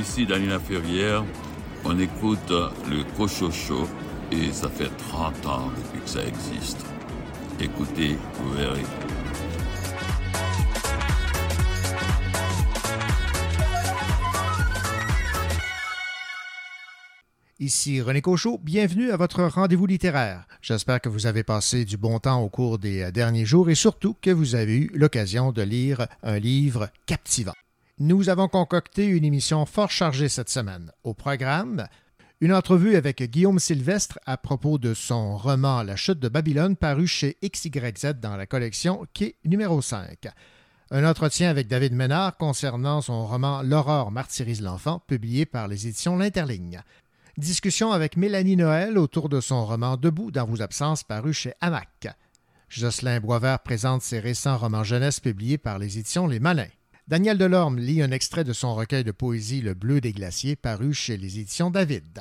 Ici Danina Ferrière, on écoute le Cochocho et ça fait 30 ans depuis que ça existe. Écoutez, vous verrez. Ici René Cochot, bienvenue à votre rendez-vous littéraire. J'espère que vous avez passé du bon temps au cours des derniers jours et surtout que vous avez eu l'occasion de lire un livre captivant. Nous avons concocté une émission fort chargée cette semaine. Au programme, une entrevue avec Guillaume Sylvestre à propos de son roman La chute de Babylone paru chez XYZ dans la collection Quai numéro 5. Un entretien avec David Ménard concernant son roman L'aurore martyrise l'enfant publié par les éditions L'Interligne. Discussion avec Mélanie Noël autour de son roman Debout dans vos absences paru chez Hamac. Jocelyn Boisvert présente ses récents romans jeunesse publiés par les éditions Les Malins. Daniel Delorme lit un extrait de son recueil de poésie Le Bleu des glaciers paru chez les éditions David.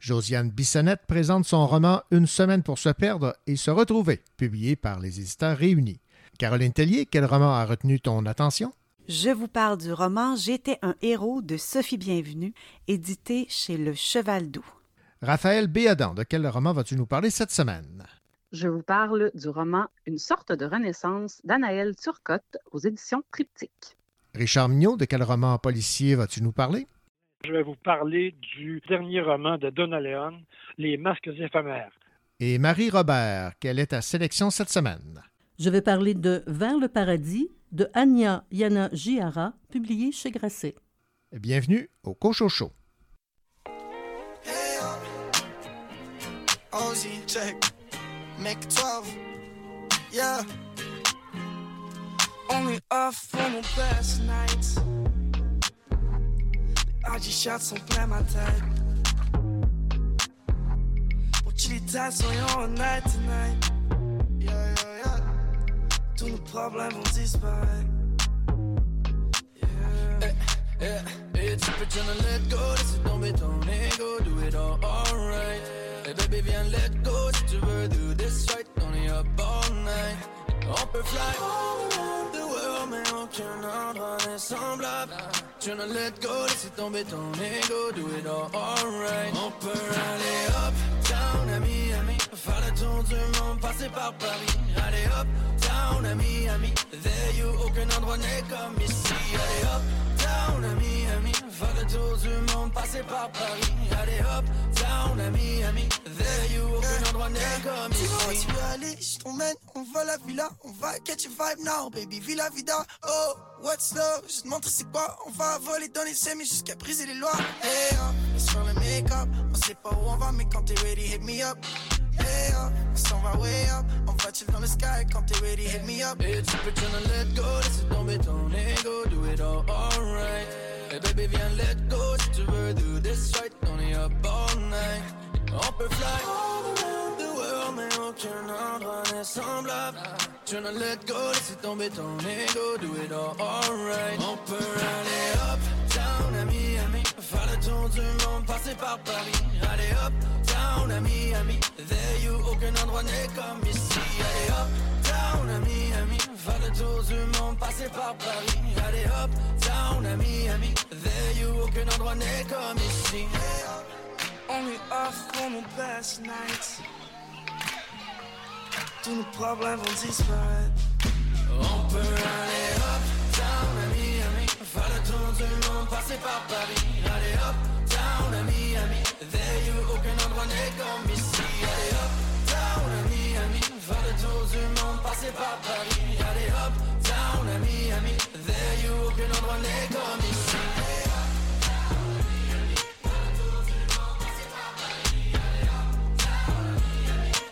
Josiane Bissonnette présente son roman Une semaine pour se perdre et se retrouver, publié par les éditeurs réunis. Caroline Tellier, quel roman a retenu ton attention? Je vous parle du roman J'étais un héros de Sophie Bienvenue, édité chez Le Cheval Doux. Raphaël Béadan, de quel roman vas-tu nous parler cette semaine? Je vous parle du roman Une sorte de renaissance d'Anaël Turcotte aux éditions Triptyque. Richard Mignot, de quel roman policier vas-tu nous parler? Je vais vous parler du dernier roman de Donna Leon, Les masques éphémères. Et Marie Robert, quelle est ta sélection cette semaine? Je vais parler de Vers le paradis de Anya Yana Giara, publié chez Grasset. Bienvenue au Cocho Show. Hey, Ozzy, check. Make 12. Yeah. Only off for mon best nights. Les shots sont plein ma tête. Utilitas sont all night tonight. Yeah, yeah, yeah. Tous nos problèmes vont disparaître. Yeah. Yeah, yeah, tu peux t'en let go, laisse tomber ton ego, do it all alright. Hey baby, viens let go si tu veux do this right, on est up all night. On peut fly all the world, mais aucun endroit n'est semblable. Tu n'en let go, laisse tomber ton ego, do it all alright. On peut aller up, down à Miami, faire le tour du monde, passer par Paris. Allez up, down à Miami, there you, aucun endroit n'est comme ici. Allez up, down à Miami, faire le tour du monde, passer par Paris. Allez up, down à Miami, there you, aucun endroit n'est comme ici. Dis-moi tu veux aller, je t'emmène, on va à la villa, on va catch a vibe now, baby, villa vida. Oh, what's love, je te montre c'est quoi, on va voler dans les semis jusqu'à briser les lois. Hey, oh, laisse faire le make-up, on sait pas où on va, mais quand t'es ready, hit me up. Hey, oh, on s'en va way up, on va chill dans le sky, quand t'es ready, hit me up. Et tu peux t'en let go, laisse tomber ton ego, do it all alright. Hey baby, viens let go si tu veux do this right, on est up all night. On peut fly all around the mais aucun endroit n'est semblable. Tu n'en let go, laisse tomber ton ego, do it all alright. On peut aller up, down à Miami, faire le tour du monde, passer par Paris. Allez up, down à Miami, there you, aucun endroit n'est comme ici. Allez up, down à Miami, faire le tour du monde, passer par Paris. Allez up, down à Miami, there you, aucun endroit n'est comme ici. Only off for mon best nights. Tous nos problèmes vont disparaître. On peut aller up, down Miami, faire le tour du monde, passer par Paris. Allez up, down à Miami, there you, aucun endroit n'est comme ici. Allez up, down à Miami, faire le tour du monde, passer par Paris. Allez up, down à Miami, there you, aucun endroit n'est comme ici.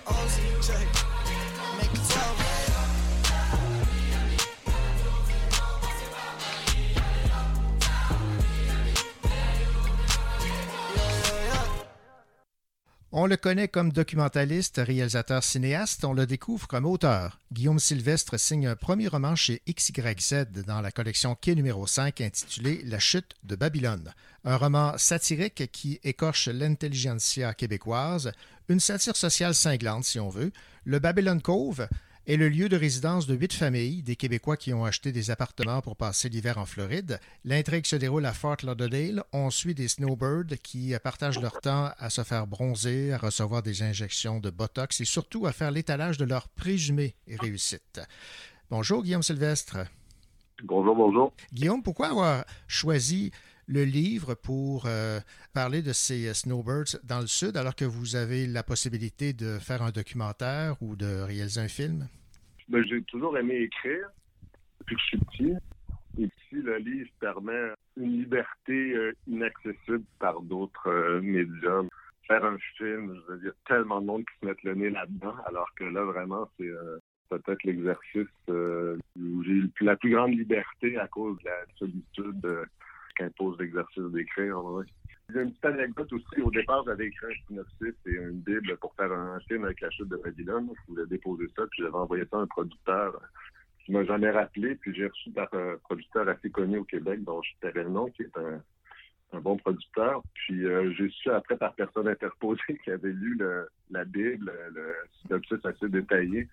Ozzy, check. On le connaît comme documentaliste, réalisateur, cinéaste. On le découvre comme auteur. Guillaume Sylvestre signe un premier roman chez XYZ dans la collection Quai numéro 5 intitulé La chute de Babylone. Un roman satirique qui écorche l'intelligentsia québécoise, une satire sociale cinglante si on veut. Le Babylon Cove est le lieu de résidence de huit familles, des Québécois qui ont acheté des appartements pour passer l'hiver en Floride. L'intrigue se déroule à Fort Lauderdale. On suit des snowbirds qui partagent leur temps à se faire bronzer, à recevoir des injections de Botox et surtout à faire l'étalage de leur présumée réussite. Bonjour Guillaume Sylvestre. Bonjour, bonjour. Guillaume, pourquoi avoir choisi le livre pour euh, parler de ces snowbirds dans le sud alors que vous avez la possibilité de faire un documentaire ou de réaliser un film? Ben, j'ai toujours aimé écrire depuis que je suis petit. Et si le livre permet une liberté euh, inaccessible par d'autres euh, médiums, faire un film, je veux dire, tellement de monde qui se mettent le nez là-dedans, alors que là, vraiment, c'est peut-être l'exercice où j'ai eu la plus grande liberté à cause de la solitude qu'impose l'exercice d'écrire. J'ai une petite anecdote aussi. Au départ, j'avais écrit un synopsis et une bible pour faire un film avec la chute de Babylone. Je voulais déposer ça, puis j'avais envoyé ça à un producteur qui m'a jamais rappelé. Puis j'ai reçu par un producteur assez connu au Québec, dont je tairais le nom, qui est un, bon producteur. Puis euh, j'ai su après par personne interposée qui avait lu la Bible, le synopsis assez détaillé.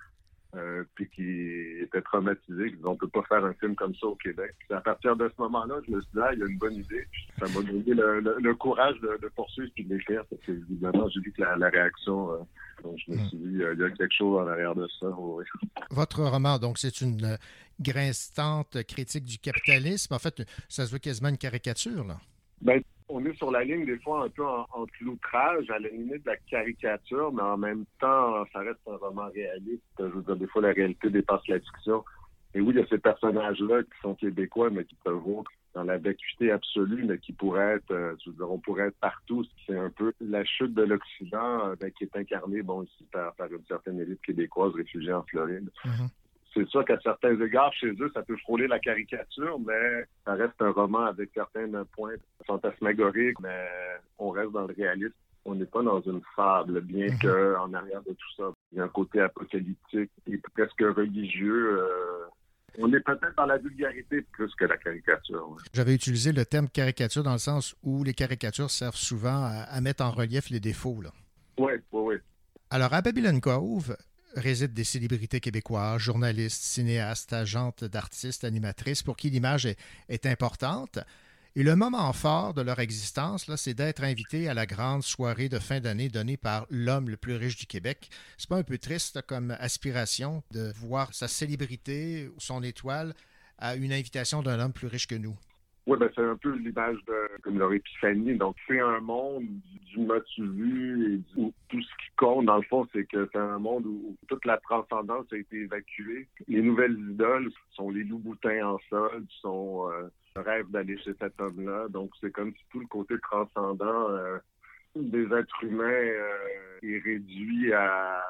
Euh, puis qui était traumatisé, qui disait on peut pas faire un film comme ça au Québec. Puis à partir de ce moment-là, je me suis dit ah, il y a une bonne idée. Ça m'a donné le, courage de, poursuivre puis de l'écrire parce que évidemment j'ai vu que la, réaction, euh, donc je me suis dit il y a quelque chose en arrière de ça. Votre roman, donc c'est une grinçante critique du capitalisme. En fait, ça se veut quasiment une caricature là. Ben, on est sur la ligne des fois un peu en, l'outrage, à la limite de la caricature, mais en même temps, ça reste un roman réaliste. Je veux dire, des fois, la réalité dépasse la fiction. Et oui, il y a ces personnages-là qui sont québécois, mais qui peuvent être dans la vacuité absolue, mais qui pourraient être, euh, je veux dire, on pourrait être partout. C'est un peu la chute de l'Occident euh, ben, qui est incarnée, bon, ici par, une certaine élite québécoise réfugiée en Floride. Mm-hmm c'est sûr qu'à certains égards, chez eux, ça peut frôler la caricature, mais ça reste un roman avec certains points fantasmagoriques, mais on reste dans le réalisme. On n'est pas dans une fable, bien mhm. qu'en arrière de tout ça, il y a un côté apocalyptique et presque religieux. Euh, on est peut-être dans la vulgarité plus que la caricature. J'avais utilisé le terme caricature dans le sens où les caricatures servent souvent à, mettre en relief les défauts. Oui, oui, oui. Alors, à Babylon Cove, résident des célébrités québécoises, journalistes, cinéastes, agentes d'artistes, animatrices, pour qui l'image est, importante. Et le moment fort de leur existence, c'est d'être invité à la grande soirée de fin d'année donnée par l'homme le plus riche du Québec. C'est pas un peu triste comme aspiration de voir sa célébrité ou son étoile à une invitation d'un homme plus riche que nous? Oui, ben c'est un peu l'image de comme leur épiphanie. Donc, c'est un monde du motu vu et où tout ce qui compte, dans le fond, c'est que c'est un monde où toute la transcendance a été évacuée. Les nouvelles idoles sont les loups boutins en sol, sont euh, le rêve d'aller chez cet homme-là. Donc, c'est comme si tout le côté transcendant euh, des êtres humains euh, est réduit à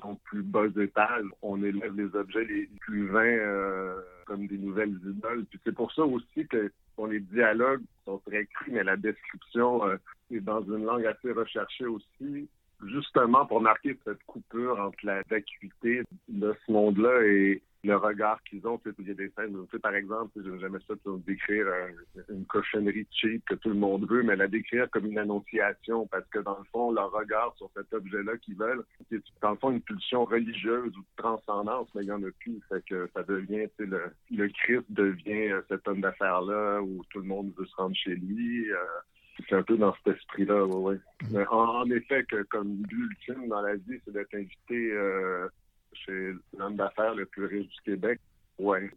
son plus bas étage. On élève les objets les plus vains comme des nouvelles idoles. Puis c'est pour ça aussi que les dialogues sont très crus, mais la description euh, est dans une langue assez recherchée aussi, justement pour marquer cette coupure entre la vacuité de ce monde-là et le regard qu'ils ont. Tu sais, il y a des scènes, tu sais, par exemple, je jamais ça décrire une cochonnerie cheap que tout le monde veut, mais la décrire comme une annonciation, parce que dans le fond, leur regard sur cet objet-là qu'ils veulent, c'est dans le fond une pulsion religieuse ou de transcendance, mais il n'y en a plus. Fait que ça devient, tu sais, le, le Christ devient euh, cet homme d'affaires-là où tout le monde veut se rendre chez lui. Euh, c'est un peu dans cet esprit-là, oui. Ouais. En, en, effet, que comme but ultime dans la vie, c'est d'être invité euh, chez l'homme d'affaires le plus riche du Québec. Ouais,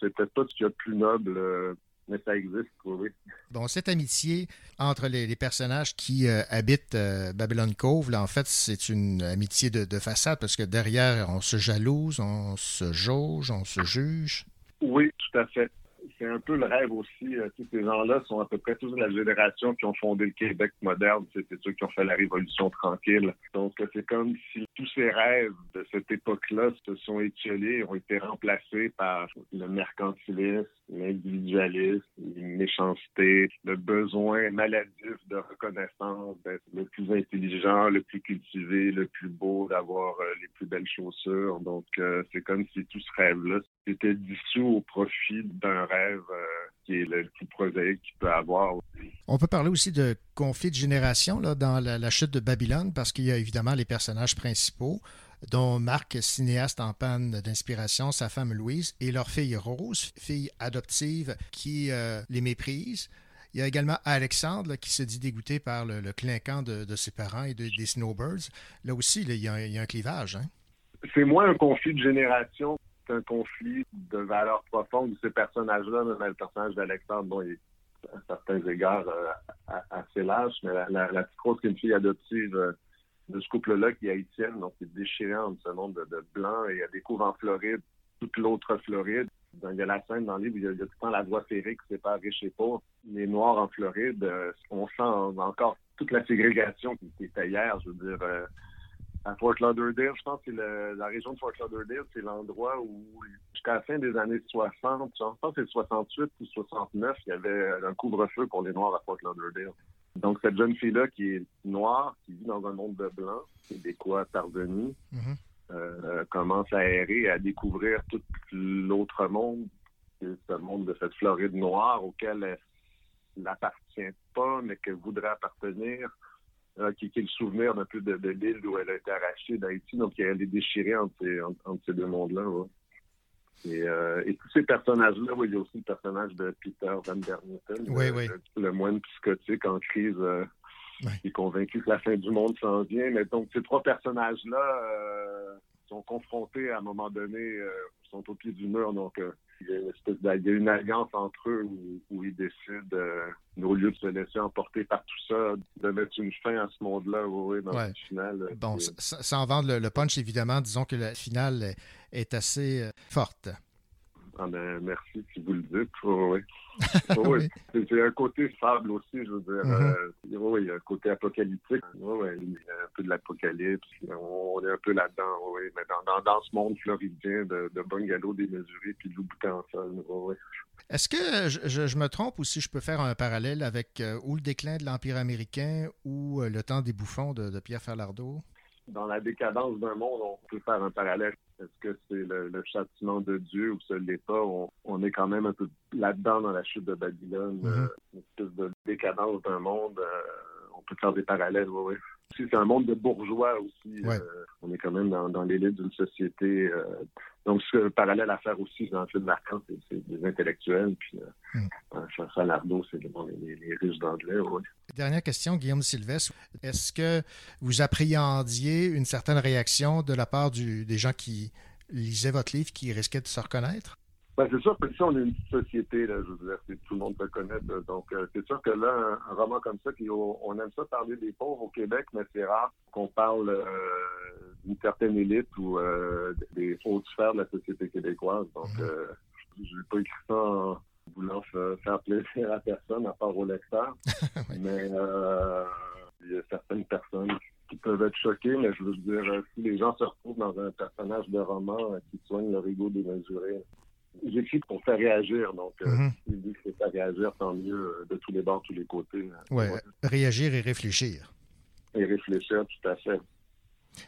c'est peut-être pas ce qu'il y a de plus noble, euh, mais ça existe, oui. Bon, cette amitié entre les, personnages qui euh, habitent euh, Babylon Cove, là, en fait, c'est une amitié de, de, façade parce que derrière, on se jalouse, on se jauge, on se juge. Oui, tout à fait c'est un peu le rêve aussi. Euh, tous ces gens-là sont à peu près tous de la génération qui ont fondé le Québec moderne. C'est ceux qui ont fait la Révolution tranquille. Donc, c'est comme si tous ces rêves de cette époque-là se sont étiolés, ont été remplacés par le mercantilisme, l'individualisme, méchanceté, le besoin maladif de reconnaissance, d'être le plus intelligent, le plus cultivé, le plus beau, d'avoir euh, les plus belles chaussures. Donc, euh, c'est comme si tout ce rêve-là était dissous au profit d'un rêve euh, qui est le plus prosaïque qu'il peut avoir. On peut parler aussi de conflit de génération là, dans la, chute de Babylone parce qu'il y a évidemment les personnages principaux. dont Marc, cinéaste en panne d'inspiration, sa femme Louise et leur fille Rose, fille adoptive qui euh, les méprise. Il y a également Alexandre qui se dit dégoûté par le, clinquant de, ses parents et des Snowbirds. Là aussi, il, y a, un clivage. Hein? C'est moins un conflit de génération qu'un conflit de valeurs profondes de ces personnages-là, le personnage d'Alexandre, bon, il est à certains égards euh, assez lâche, mais la, la, petite Rose, qui est une fille adoptive euh, de ce couple-là qui est haïtienne, donc c'est déchirant ce monde de, de blanc, et elle découvre en Floride toute l'autre Floride. il y a la scène dans le livre, il y a, tout le temps la voie ferrée qui sépare riche et pauvre. Les Noirs en Floride, euh, on sent encore toute la ségrégation qui était hier, je veux dire. À Fort Lauderdale, je pense que la région de Fort Lauderdale, c'est l'endroit où, jusqu'à la fin des années 60, je pense que c'est 68 ou 69, il y avait un couvre-feu pour les Noirs à Fort Lauderdale. Donc, cette jeune fille-là qui est noire, qui vit dans un monde de blancs, québécois parvenu, mm euh, commence à errer, à découvrir tout l'autre monde, ce monde de cette Floride noire auquel elle n'appartient pas, mais qu'elle voudrait appartenir, euh, qui, est le souvenir d'un peu de, l'île où elle a été arrachée d'Haïti. Donc, elle est déchirée entre ces, entre, ces deux mondes-là. Euh, et, tous ces personnages-là, il y a aussi le personnage de Peter Van Der le, le, moine psychotique en crise qui est convaincu que la fin du monde s'en vient. Mais donc, ces trois personnages-là euh, sont confrontés à un moment donné, euh, sont au pied du mur. Donc, euh, il, y a une espèce il y a une alliance entre eux où, ils décident, au lieu de se laisser emporter par tout ça, de mettre une fin à ce monde-là, oui, dans le final. Bon, sans vendre le, punch, évidemment, disons que la finale est assez forte. Ah ben, merci si vous le dites. oui. oui. C'est un côté fable aussi, je veux dire. Mm-hmm. Euh, oui, il y a un côté apocalyptique. Oui, il y a un peu de l'apocalypse. On est un peu là-dedans, oui. Mais dans, dans, ce monde floridien de, de bungalow démesuré puis de loup en sol, oui. Est-ce que je, je, me trompe ou si je peux faire un parallèle avec euh, ou le déclin de l'Empire américain ou euh, le temps des bouffons de, de Pierre Falardeau? Dans la décadence d'un monde, on peut faire un parallèle est-ce que c'est le, châtiment de Dieu ou ce n'est pas? On, est quand même un peu là-dedans dans la chute de Babylone, euh, une espèce de décadence d'un monde. Euh, on peut faire des parallèles, oui, oui. c'est un monde de bourgeois aussi. Euh, on est quand même dans, dans l'élite d'une société. donc, ce parallèle à faire aussi dans le film marquant, c'est des intellectuels. Puis, mm. Salardo, c'est les, les, Russes d'anglais, oui. Dernière question, Guillaume Sylvestre. Est-ce que vous appréhendiez une certaine réaction de la part des gens qui lisaient votre livre, qui risquaient de se reconnaître? Ben, c'est sûr que si on est une société, là, je veux dire, tout le monde peut connaître. donc, euh, c'est sûr que là, un, roman comme ça, qui, on aime ça parler des pauvres au Québec, mais c'est rare qu'on parle euh, d'une certaine élite ou euh, des hautes sphères de la société québécoise. Donc, mm-hmm. je n'ai pas écrit ça en, voulant faire plaisir à personne, à part au lecteur. Mais euh, il y a certaines personnes qui peuvent être choquées, mais je veux dire, euh, si les gens se retrouvent dans un personnage de roman euh, qui soigne leur ego démesuré, j'écris pour faire réagir. Donc, mm -hmm. si faire réagir, tant mieux de tous les bords, tous les côtés. Oui, réagir et réfléchir. Et réfléchir, tout à fait.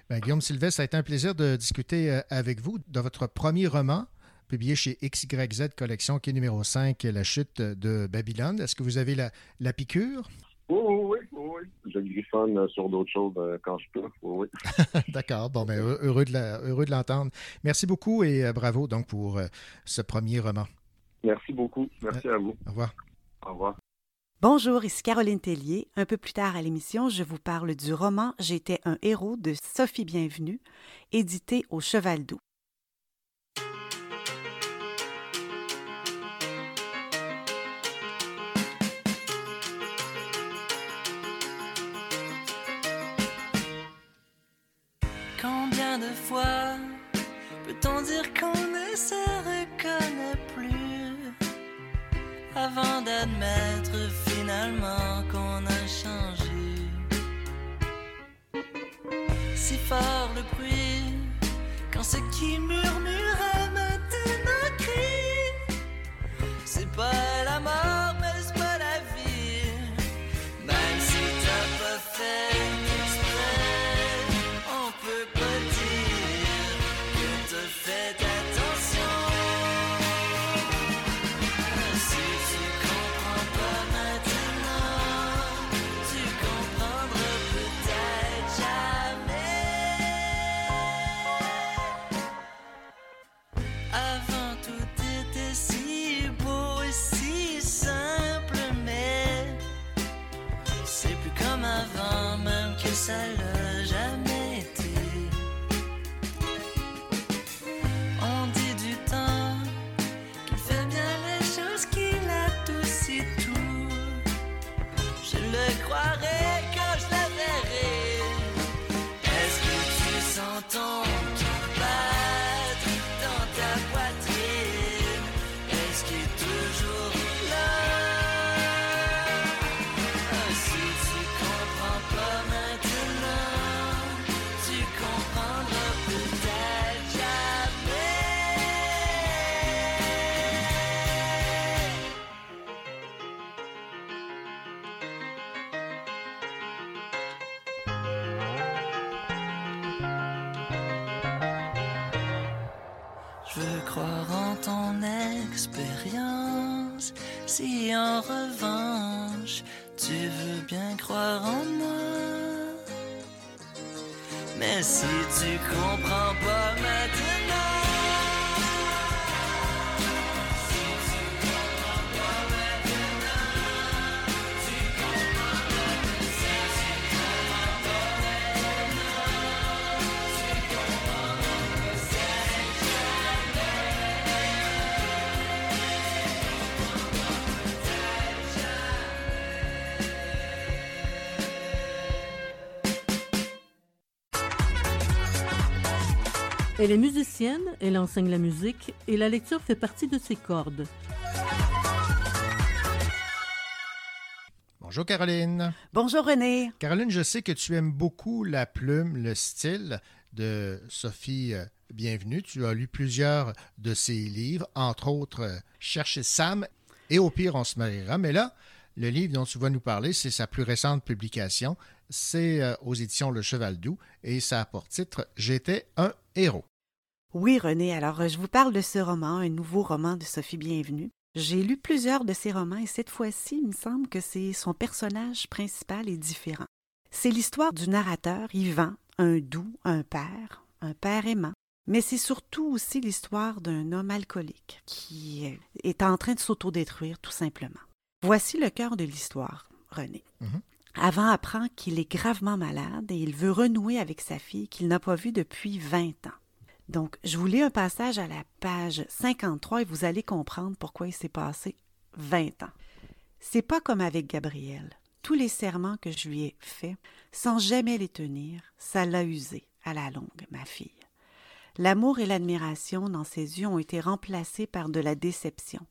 Ben, Guillaume Sylvestre, ça a été un plaisir de discuter avec vous de votre premier roman, publié chez XYZ Collection, qui est numéro 5, La chute de Babylone. Est-ce que vous avez la, la piqûre? Oui, oui, oui, Je griffonne sur d'autres choses euh, quand je peux. Oui, D'accord. Bon, ben, heureux de l'entendre. Merci beaucoup et euh, bravo donc pour euh, ce premier roman. Merci beaucoup. Merci à vous. Au revoir. Au revoir. Bonjour, ici Caroline Tellier. Un peu plus tard à l'émission, je vous parle du roman J'étais un héros de Sophie Bienvenue, édité au Cheval Peut-on dire qu'on ne se reconnaît plus avant d'admettre finalement qu'on a changé? Si fort le bruit quand ce qui murmurait maintenant crie, c'est pas revanche tu veux bien croire en moi. Mais si tu comprends pas Elle est musicienne, elle enseigne la musique et la lecture fait partie de ses cordes. Bonjour Caroline. Bonjour René. Caroline, je sais que tu aimes beaucoup la plume, le style de Sophie euh, Bienvenue. Tu as lu plusieurs de ses livres, entre autres euh, Chercher Sam et Au pire, on se mariera. Mais là, le livre dont tu vas nous parler, c'est sa plus récente publication. C'est euh, aux éditions Le Cheval Doux et ça a pour titre J'étais un héros. Oui, René, alors euh, je vous parle de ce roman, un nouveau roman de Sophie Bienvenue. J'ai lu plusieurs de ses romans et cette fois-ci, il me semble que c'est son personnage principal est différent. C'est l'histoire du narrateur, Yvan, un doux, un père, un père aimant, mais c'est surtout aussi l'histoire d'un homme alcoolique qui euh, est en train de s'autodétruire tout simplement. Voici le cœur de l'histoire, René. Mhm. Avant apprend qu'il est gravement malade et il veut renouer avec sa fille qu'il n'a pas vue depuis 20 ans. Donc, je vous lis un passage à la page 53 et vous allez comprendre pourquoi il s'est passé 20 ans. C'est pas comme avec Gabriel. Tous les serments que je lui ai faits, sans jamais les tenir, ça l'a usé à la longue, ma fille. L'amour et l'admiration dans ses yeux ont été remplacés par de la déception,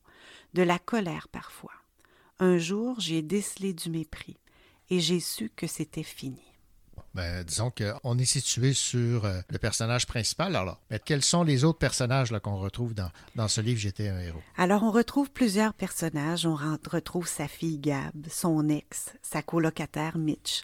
de la colère parfois. Un jour, j'ai décelé du mépris et j'ai su que c'était fini. Ben, disons qu'on est situé sur euh, le personnage principal. Alors, mais quels sont les autres personnages qu'on retrouve dans, dans ce livre J'étais un héros? Alors, on retrouve plusieurs personnages. On retrouve sa fille Gab, son ex, sa colocataire Mitch.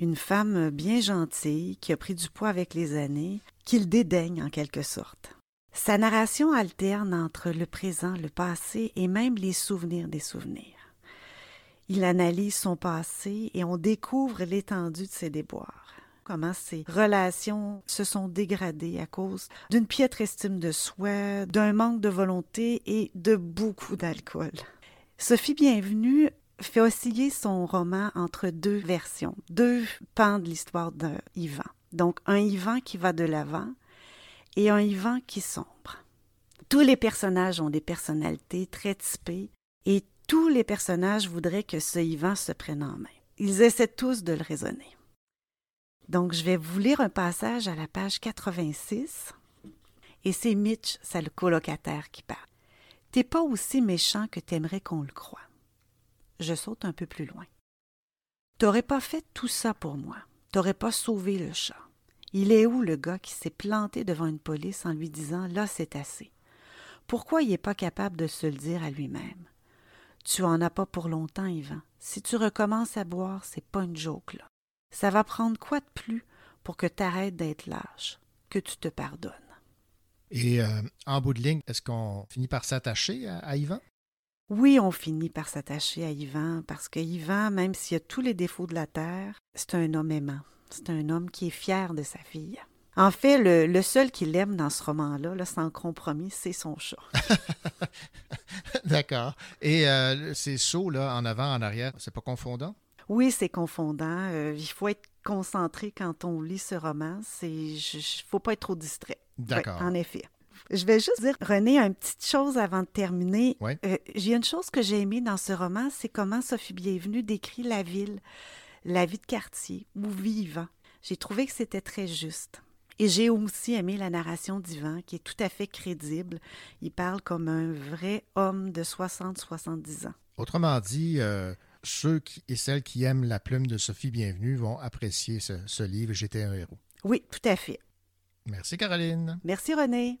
Une femme bien gentille qui a pris du poids avec les années, qu'il dédaigne en quelque sorte. Sa narration alterne entre le présent, le passé et même les souvenirs des souvenirs. Il analyse son passé et on découvre l'étendue de ses déboires. Comment ses relations se sont dégradées à cause d'une piètre estime de soi, d'un manque de volonté et de beaucoup d'alcool. Sophie Bienvenue fait osciller son roman entre deux versions, deux pans de l'histoire de Yvan. Donc un Yvan qui va de l'avant et un Yvan qui sombre. Tous les personnages ont des personnalités très typées et tous les personnages voudraient que ce Yvan se prenne en main. Ils essaient tous de le raisonner. Donc, je vais vous lire un passage à la page 86. Et c'est Mitch, c'est le colocataire, qui parle. T'es pas aussi méchant que t'aimerais qu'on le croie. Je saute un peu plus loin. T'aurais pas fait tout ça pour moi. T'aurais pas sauvé le chat. Il est où le gars qui s'est planté devant une police en lui disant Là, c'est assez? Pourquoi il n'est pas capable de se le dire à lui-même? Tu en as pas pour longtemps, Yvan. Si tu recommences à boire, c'est pas une joke, là. Ça va prendre quoi de plus pour que tu arrêtes d'être lâche, que tu te pardonnes? Et euh, en bout de ligne, est-ce qu'on finit par s'attacher à, à Yvan? Oui, on finit par s'attacher à Yvan parce que Yvan, même s'il a tous les défauts de la terre, c'est un homme aimant. C'est un homme qui est fier de sa fille. En fait, le, le seul qu'il aime dans ce roman-là, là, sans compromis, c'est son chat. D'accord. Et euh, ces sauts là, en avant, en arrière, c'est pas confondant? Oui, c'est confondant. Euh, il faut être concentré quand on lit ce roman. Il ne faut pas être trop distrait. D'accord. Ouais, en effet. Je vais juste dire, René, une petite chose avant de terminer. Ouais. Euh, J'ai une chose que j'ai aimée dans ce roman, c'est comment Sophie Bienvenue décrit la ville, la vie de quartier, ou vivant. J'ai trouvé que c'était très juste. Et j'ai aussi aimé la narration d'Ivan, qui est tout à fait crédible. Il parle comme un vrai homme de 60-70 ans. Autrement dit, euh, ceux qui, et celles qui aiment la plume de Sophie Bienvenue vont apprécier ce, ce livre J'étais un héros. Oui, tout à fait. Merci Caroline. Merci René.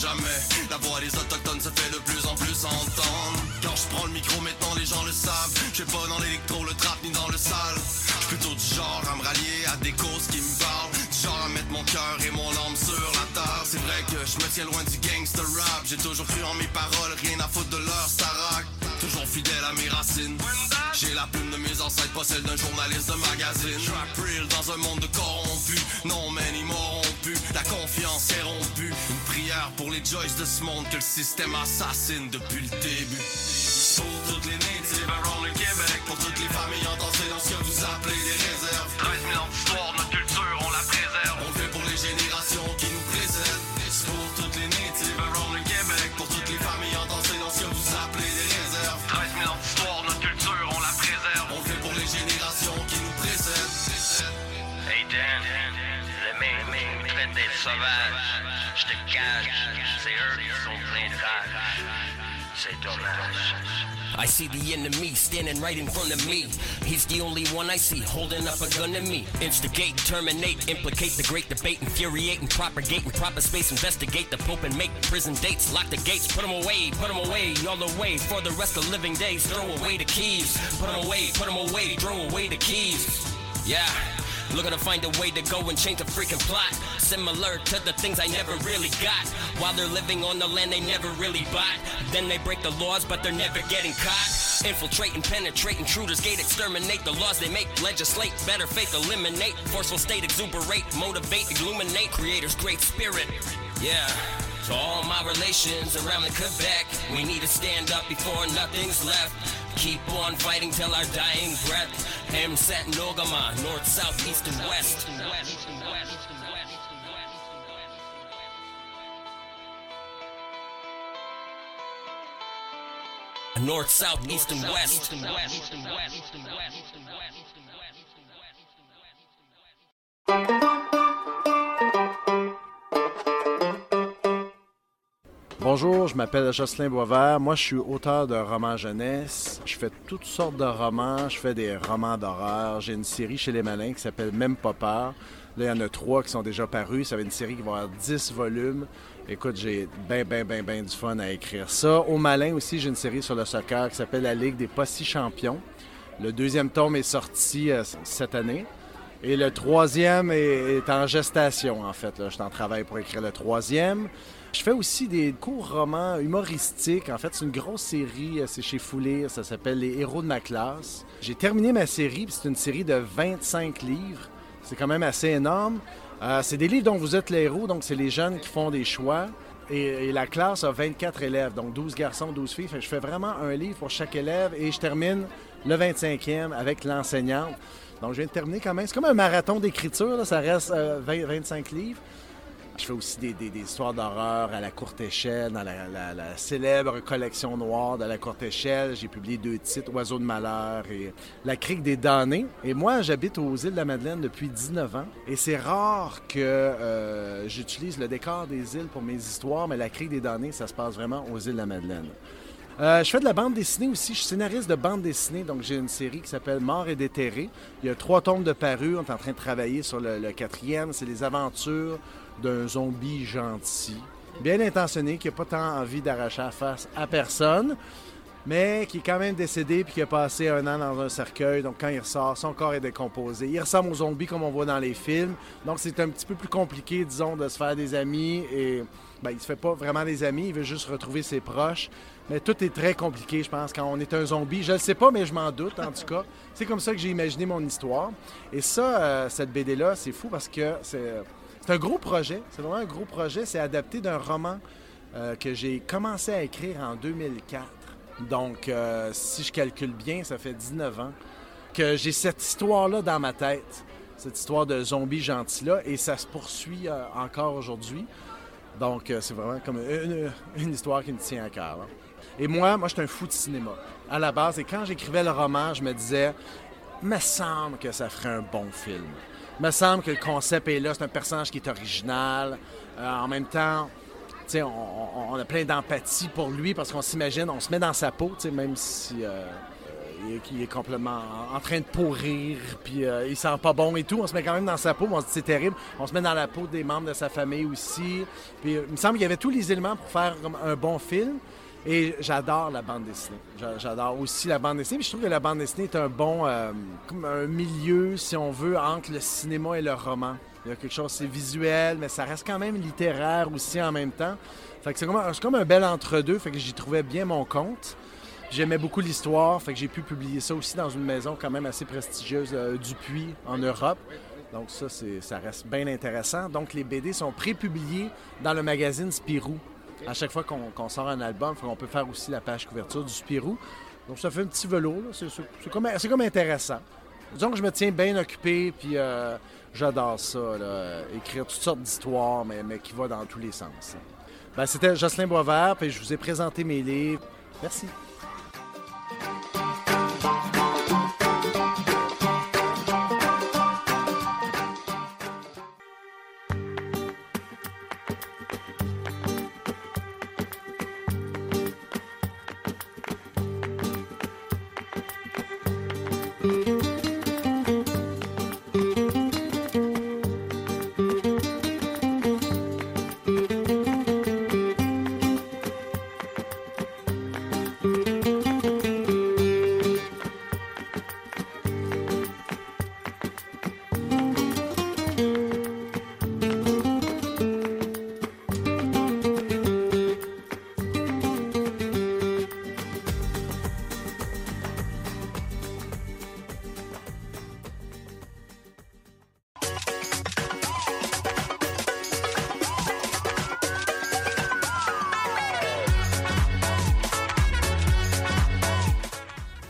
Jamais. La voix des autochtones se fait de plus en plus entendre. Quand je prends le micro, maintenant les gens le savent. Je pas dans l'électro, le trap ni dans le sale. Je plutôt du genre à me rallier à des causes qui me parlent. Du genre à mettre mon cœur et mon âme sur la table. C'est vrai que je me tiens loin du gangster rap. J'ai toujours cru en mes paroles, rien à foutre de leur starac. Toujours fidèle à mes racines. J'ai la plume de mes ancêtres, pas celle d'un journaliste de magazine. Rap real dans un monde de corrompus. Non, man, confiance est rompue. Une prière pour les Joyce de ce monde que le système assassine depuis le début. Pour toutes les natives around le Québec, sauvage. Je te cache, c'est eux qui sont pleins de rage. C'est dommage. I see the enemy standing right in front of me. He's the only one I see holding up a gun to me. Instigate, terminate, implicate the great debate, infuriate and propagate in proper space, investigate the Pope and make prison dates, lock the gates, put them away, put them away, all the way for the rest of living days. Throw away the keys, put them away, put them away, throw away the keys. Yeah. Looking to find a way to go and change the freaking plot. Similar to the things I never really got. While they're living on the land they never really bought. Then they break the laws, but they're never getting caught. Infiltrate and penetrate intruders, gate exterminate the laws they make, legislate, better faith eliminate, forceful state exuberate, motivate, illuminate, creator's great spirit. Yeah. To all my relations around the Quebec, we need to stand up before nothing's left. Keep on fighting till our dying breath. M set Nogama, north, south, east, and west. North, south, east, and west. Bonjour, je m'appelle Jocelyn Boisvert. Moi, je suis auteur de romans jeunesse. Je fais toutes sortes de romans. Je fais des romans d'horreur. J'ai une série chez Les Malins qui s'appelle Même pas peur. Là, il y en a trois qui sont déjà parus. Ça va être une série qui va avoir 10 volumes. Écoute, j'ai bien, bien, bien, bien du fun à écrire ça. Au Malin aussi, j'ai une série sur le soccer qui s'appelle La Ligue des pas champions. Le deuxième tome est sorti euh, cette année. Et le troisième est, en gestation, en fait. Là. Je suis en travail pour écrire le troisième. Je fais aussi des courts romans humoristiques. En fait, c'est une grosse série, euh, c'est chez Foulir, ça s'appelle Les héros de ma classe. J'ai terminé ma série, c'est une série de 25 livres. C'est quand même assez énorme. Euh, c'est des livres dont vous êtes les héros, donc c'est les jeunes qui font des choix. Et, la classe a 24 élèves, donc 12 garçons, 12 filles. Fait je fais vraiment un livre pour chaque élève et je termine le 25e avec l'enseignante. Donc je viens de terminer quand même. C'est comme un marathon d'écriture, ça reste euh, 20, 25 livres. Je fais aussi des, histoires d'horreur à la courte échelle, dans la, célèbre collection noire de la courte échelle. J'ai publié deux titres, Oiseaux de malheur et La crique des damnés. Et moi, j'habite aux îles de la Madeleine depuis 19 ans. Et c'est rare que euh, j'utilise le décor des îles pour mes histoires, mais La crique des damnés, ça se passe vraiment aux îles de la Madeleine. Euh, je fais de la bande dessinée aussi. Je suis scénariste de bande dessinée. Donc, j'ai une série qui s'appelle Mort et déterré. Il y a trois tomes de paru. On est en train de travailler sur le quatrième. C'est les aventures d'un zombie gentil, bien intentionné, qui n'a pas tant envie d'arracher la face à personne, mais qui est quand même décédé puis qui a passé un an dans un cercueil. Donc, quand il ressort, son corps est décomposé. Il ressemble aux zombies comme on voit dans les films. Donc, c'est un petit peu plus compliqué, disons, de se faire des amis et ben, il se fait pas vraiment des amis, il veut juste retrouver ses proches. Mais tout est très compliqué, je pense, quand on est un zombie. Je ne sais pas, mais je m'en doute, en tout cas. C'est comme ça que j'ai imaginé mon histoire. Et ça, euh, cette BD-là, c'est fou parce que c'est c'est un gros projet. C'est vraiment un gros projet. C'est adapté d'un roman euh, que j'ai commencé à écrire en 2004. Donc, euh, si je calcule bien, ça fait 19 ans que j'ai cette histoire-là dans ma tête. Cette histoire de zombie gentil-là. Et ça se poursuit euh, encore aujourd'hui. Donc, c'est vraiment comme une, histoire qui me tient à cœur. là. Et moi, moi, je suis un fou de cinéma. À la base, et quand j'écrivais le roman, je me disais, me semble que ça ferait un bon film. Me semble que le concept est là, c'est un personnage qui est original. Euh, en même temps, on, on- a plein d'empathie pour lui parce qu'on s'imagine, on se met dans sa peau, même si euh, euh, il, est, complètement en, train de pourrir, puis euh, il sent pas bon et tout, on se met quand même dans sa peau, on se dit c'est terrible. On se met dans la peau des membres de sa famille aussi. Puis il me semble qu'il y avait tous les éléments pour faire un bon film. Et j'adore la bande dessinée. J'a- J'adore aussi la bande dessinée. Puis je trouve que la bande dessinée est un bon, euh, comme un milieu, si on veut, entre le cinéma et le roman. Il y a quelque chose, c'est visuel, mais ça reste quand même littéraire aussi en même temps. Fait que c'est comme, un- bel entre-deux. Fait que j'y trouvais bien mon compte. J'aimais beaucoup l'histoire, fait que j'ai pu publier ça aussi dans une maison quand même assez prestigieuse, euh, Dupuis, en Europe. Donc ça, ça reste bien intéressant. Donc les BD sont pré-publiés dans le magazine Spirou. À chaque fois qu'on, sort un album, on peut faire aussi la page couverture du Spirou. Donc ça fait un petit velours. C'est, comme, intéressant. Disons que je me tiens bien occupé, puis euh, j'adore ça, euh, écrire toutes sortes d'histoires, mais, qui va dans tous les sens. Ben, c'était Jocelyn Boisvert, puis je vous ai présenté mes livres. Merci.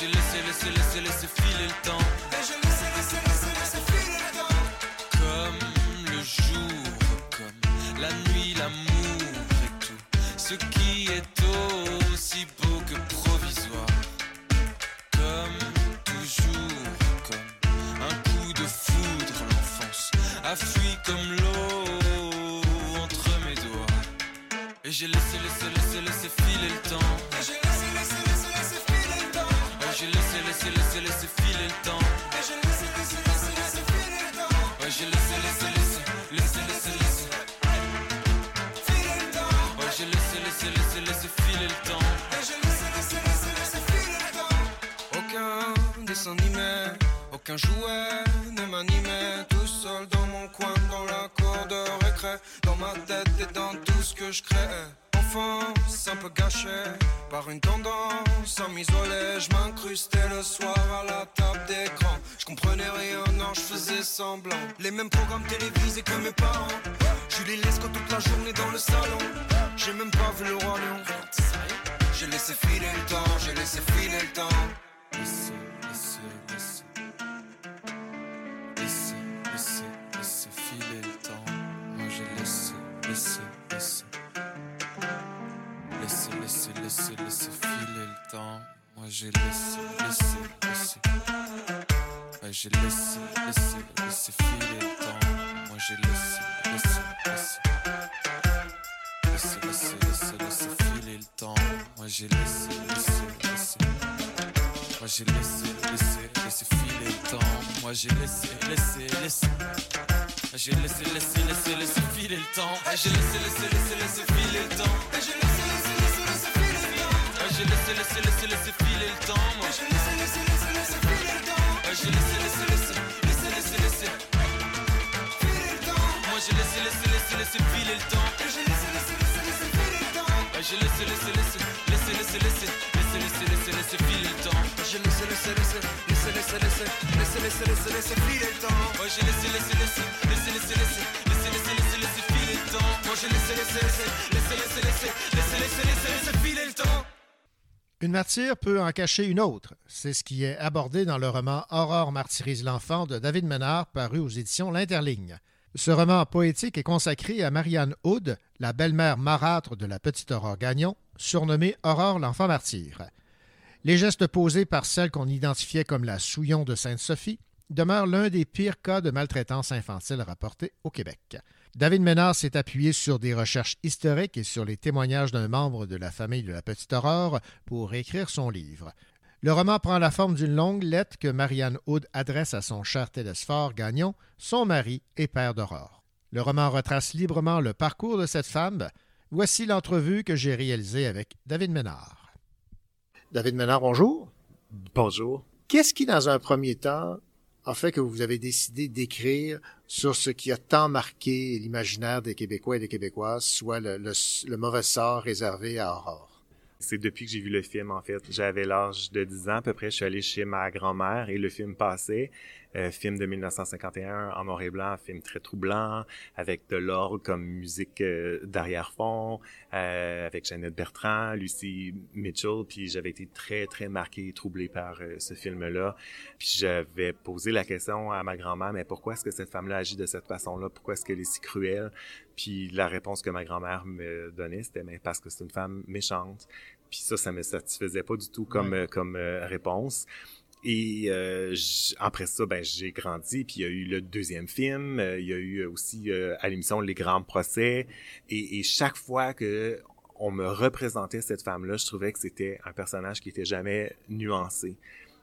j'ai laissé, laissé, laissé, laissé filer le temps. Une martyre peut en cacher une autre. C'est ce qui est abordé dans le roman Aurore martyrise l'enfant de David Ménard, paru aux éditions L'Interligne. Ce roman poétique est consacré à Marianne Hood, la belle-mère marâtre de la petite Aurore Gagnon, surnommée Aurore l'enfant martyr. Les gestes posés par celle qu'on identifiait comme la Souillon de Sainte-Sophie demeurent l'un des pires cas de maltraitance infantile rapportés au Québec. David Ménard s'est appuyé sur des recherches historiques et sur les témoignages d'un membre de la famille de la petite Aurore pour écrire son livre. Le roman prend la forme d'une longue lettre que Marianne Hood adresse à son cher Télésphore Gagnon, son mari et père d'Aurore. Le roman retrace librement le parcours de cette femme. Voici l'entrevue que j'ai réalisée avec David Ménard. David Ménard, bonjour. Bonjour. Qu'est-ce qui, dans un premier temps, a fait que vous avez décidé d'écrire sur ce qui a tant marqué l'imaginaire des Québécois et des Québécoises, soit le, le, mauvais sort réservé à Aurore? C'est depuis que j'ai vu le film, en fait. J'avais l'âge de 10 ans à peu près. Je suis allé chez ma grand-mère et le film passait. Euh, film de 1951 en noir et blanc, film très troublant, avec de l'orgue comme musique euh, d'arrière-fond, euh, avec Jeannette Bertrand, Lucie Mitchell, puis j'avais été très, très marqué et troublé par euh, ce film-là. Puis j'avais posé la question à ma grand-mère, mais pourquoi est-ce que cette femme-là agit de cette façon-là? Pourquoi est-ce qu'elle est si cruelle? Puis la réponse que ma grand-mère me donnait, c'était mais parce que c'est une femme méchante. Puis ça, ça me satisfaisait pas du tout comme, ouais. comme euh, réponse. Et euh, après ça, ben j'ai grandi, puis il y a eu le deuxième film, euh, il y a eu aussi euh, à l'émission Les Grands Procès, et, et, chaque fois que on me représentait cette femme-là, je trouvais que c'était un personnage qui était jamais nuancé.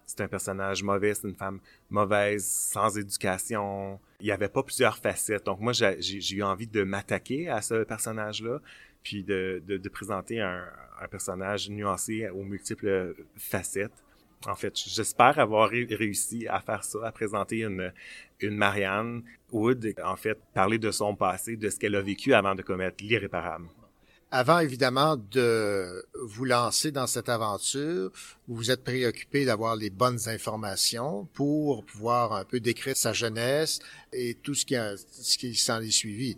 C'est un personnage mauvais, c'est une femme mauvaise, sans éducation. Il n'y avait pas plusieurs facettes. Donc moi, j'ai eu envie de m'attaquer à ce personnage-là, puis de, de, de présenter un, un personnage nuancé aux multiples facettes. En fait, j'espère avoir réussi à faire ça, à présenter une, une Marianne Wood, en fait, parler de son passé, de ce qu'elle a vécu avant de commettre l'irréparable. Avant, évidemment, de vous lancer dans cette aventure, vous vous êtes préoccupé d'avoir les bonnes informations pour pouvoir un peu décrire sa jeunesse et tout ce qui, s'en est suivi.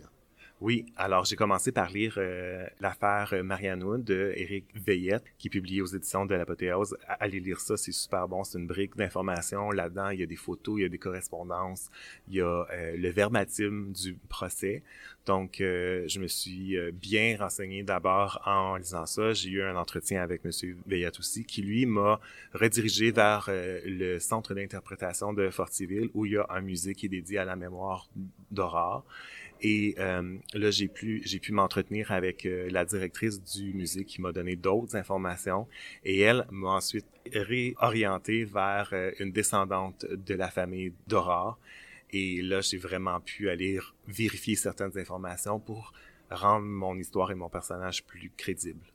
Oui, alors j'ai commencé par lire euh, l'affaire Marianne Wood de Éric Veillette, qui est publié aux éditions de l'Apothéose. Allez lire ça, c'est super bon, c'est une brique d'informations. Là-dedans, il y a des photos, il y a des correspondances, il y a euh, le verbatim du procès. Donc, euh, je me suis bien renseigné d'abord en lisant ça. J'ai eu un entretien avec Monsieur Veillette aussi, qui lui m'a redirigé vers le centre d'interprétation de Fortiville, où il y a un musée qui est dédié à la mémoire d'Aurore. Et euh, là, j'ai pu, j'ai pu m'entretenir avec euh, la directrice du musée qui m'a donné d'autres informations. Et elle m'a ensuite réorienté vers euh, une descendante de la famille d'Aurore. Et là, j'ai vraiment pu aller vérifier certaines informations pour rendre mon histoire et mon personnage plus crédibles.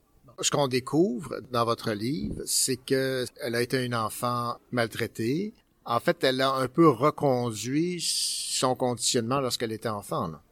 Ce qu'on découvre dans votre livre, c'est que elle a été une enfant maltraitée. En fait, elle a un peu reconduit son conditionnement lorsqu'elle était enfant. Là.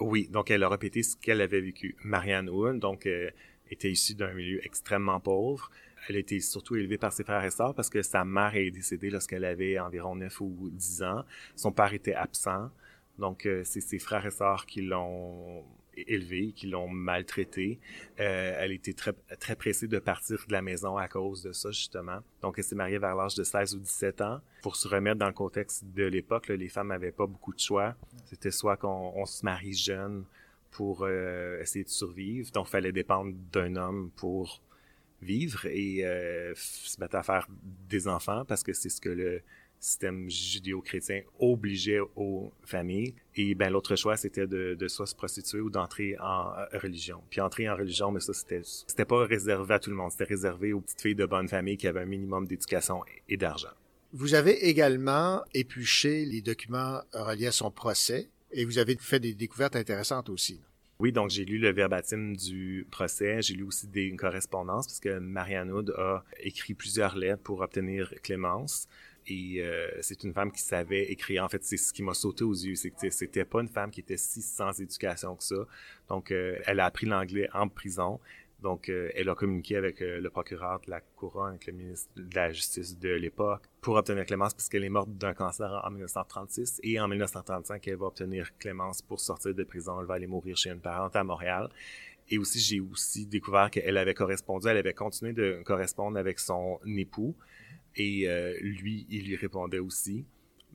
Oui, donc elle a répété ce qu'elle avait vécu. Marianne Hood, donc, euh, était issue d'un milieu extrêmement pauvre. Elle a été surtout élevée par ses frères et sœurs parce que sa mère est décédée lorsqu'elle avait environ 9 ou 10 ans. Son père était absent. Donc, euh, c'est ses frères et sœurs qui l'ont élevée, qui l'ont maltraitée. Euh, elle était très, très pressée de partir de la maison à cause de ça, justement. Donc, elle s'est mariée vers l'âge de 16 ou 17 ans. Pour se remettre dans le contexte de l'époque, les femmes n'avaient pas beaucoup de choix. C'était soit qu'on on se marie jeune pour euh, essayer de survivre, donc il fallait dépendre d'un homme pour vivre et euh, se mettre à faire des enfants parce que c'est ce que le système judéo-chrétien obligeait aux familles. Et ben l'autre choix, c'était de, de soit se prostituer ou d'entrer en euh, religion. Puis entrer en religion, mais ça, c'était, c'était pas réservé à tout le monde. C'était réservé aux petites filles de bonne famille qui avaient un minimum d'éducation et d'argent. Vous avez également épluché les documents reliés à son procès et vous avez fait des découvertes intéressantes aussi. Oui, donc j'ai lu le verbatim du procès, j'ai lu aussi des correspondances parce que Marianne Hood a écrit plusieurs lettres pour obtenir clémence. Et euh, c'est une femme qui savait écrire. En fait, c'est ce qui m'a sauté aux yeux. C'était pas une femme qui était si sans éducation que ça. Donc, euh, elle a appris l'anglais en prison. Donc, euh, elle a communiqué avec le procureur de la couronne, avec le ministre de la Justice de l'époque, pour obtenir clémence, parce qu'elle est morte d'un cancer en 1936. Et en 1935, elle va obtenir clémence pour sortir de prison. Elle va aller mourir chez une parente à Montréal. Et aussi, j'ai aussi découvert qu'elle avait correspondu, elle avait continué de correspondre avec son époux. Et euh, lui, il lui répondait aussi.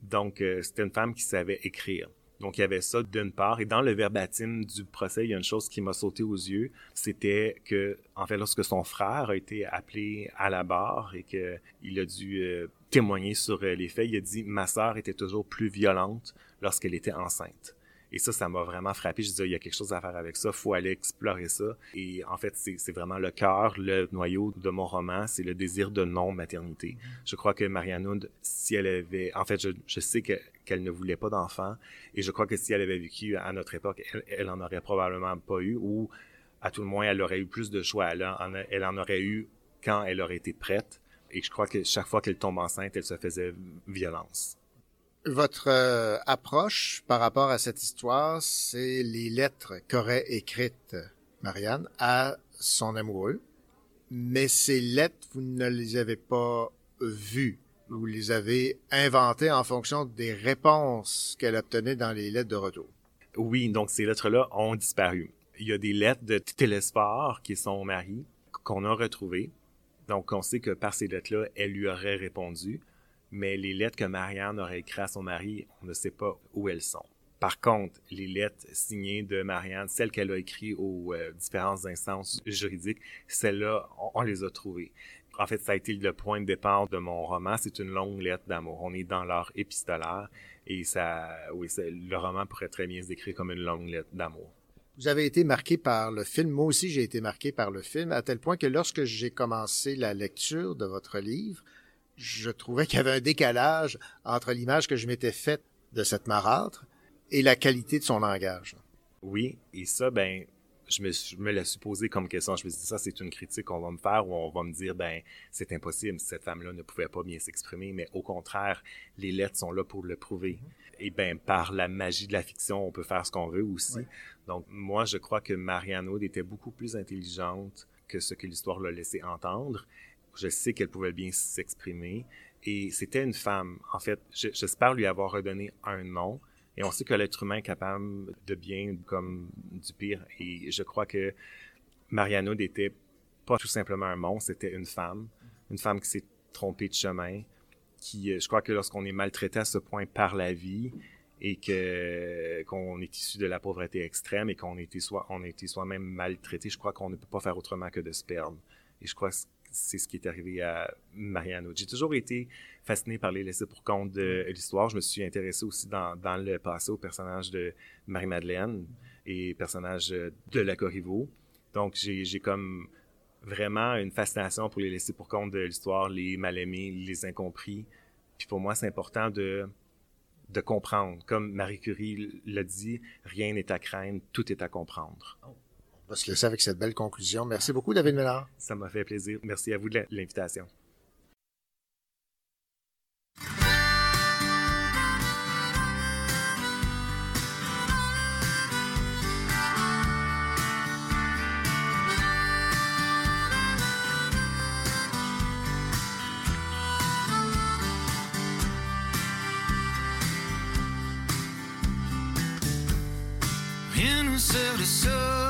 Donc, euh, c'était une femme qui savait écrire. Donc, il y avait ça d'une part. Et dans le verbatim du procès, il y a une chose qui m'a sauté aux yeux. C'était que, en fait, lorsque son frère a été appelé à la barre et qu'il a dû euh, témoigner sur les faits, il a dit « Ma sœur était toujours plus violente lorsqu'elle était enceinte ». Et ça, ça m'a vraiment frappé. Je disais, il y a quelque chose à faire avec ça, faut aller explorer ça. Et en fait, c'est vraiment le cœur, le noyau de mon roman, c'est le désir de non-maternité. Mm-hmm. Je crois que Marianne Hood, si elle avait... En fait, je, je sais qu'elle ne voulait pas d'enfant, et je crois que si elle avait vécu à notre époque, elle, elle en aurait probablement pas eu, ou à tout le moins, elle aurait eu plus de choix. Elle en, elle en aurait eu quand elle aurait été prête. Et je crois que chaque fois qu'elle tombe enceinte, elle se faisait violence. Votre euh, approche par rapport à cette histoire, c'est les lettres qu'aurait écrites Marianne à son amoureux, mais ces lettres, vous ne les avez pas vues. Vous les avez inventées en fonction des réponses qu'elle obtenait dans les lettres de retour. Oui, donc ces lettres-là ont disparu. Il y a des lettres de Télésphore, qui est son mari, qu'on a retrouvées. Donc on sait que par ces lettres-là, elle lui aurait répondu mais les lettres que Marianne aurait écrites à son mari, on ne sait pas où elles sont. Par contre, les lettres signées de Marianne, celles qu'elle a écrites aux euh, différentes instances juridiques, celles-là, on, les a trouvées. En fait, ça a été le point de départ de mon roman. C'est une longue lettre d'amour. On est dans l'art épistolaire et ça, oui, le roman pourrait très bien se décrire comme une longue lettre d'amour. Vous avez été marqué par le film. Moi aussi, j'ai été marqué par le film, à tel point que lorsque j'ai commencé la lecture de votre livre, je trouvais qu'il y avait un décalage entre l'image que je m'étais faite de cette marâtre et la qualité de son langage. Oui, et ça, ben, je me, je me l'ai supposé comme question. Je me suis dit, ça, c'est une critique qu'on va me faire ou on va me dire, ben, c'est impossible, cette femme-là ne pouvait pas bien s'exprimer, mais au contraire, les lettres sont là pour le prouver. Et ben, par la magie de la fiction, on peut faire ce qu'on veut aussi. Donc, moi, je crois que Marianne Aude était beaucoup plus intelligente que ce que l'histoire l'a laissé entendre. Je sais qu'elle pouvait bien s'exprimer. Et c'était une femme. En fait, j'espère lui avoir redonné un nom. Et on sait que l'être humain est capable de bien comme du pire. Et je crois que Marianne n'était pas tout simplement un monstre, c'était une femme. Une femme qui s'est trompée de chemin. Qui, euh, je crois que lorsqu'on est maltraité à ce point par la vie, et que qu'on est issu de la pauvreté extrême et qu'on a été soit on a été soi-même maltraité, je crois qu'on ne peut pas faire autrement que de se perdre. Et je crois que c'est ce qui est arrivé à Mariano. J'ai toujours été fasciné par les laissés pour compte de l'histoire. Je me suis intéressé aussi dans, dans le passé au personnage de Marie-Madeleine et personnage de la Corriveau. Donc, j'ai comme vraiment une fascination pour les laissés pour compte de l'histoire, les mal-aimés, les incompris. Puis pour moi, c'est important de, de comprendre. Comme Marie Curie l'a dit, rien n'est à craindre, tout est à comprendre. Oh. Parce va se avec cette belle conclusion. Merci beaucoup, David Ménard. Ça m'a fait plaisir. Merci à vous de l'invitation. In a sort of soul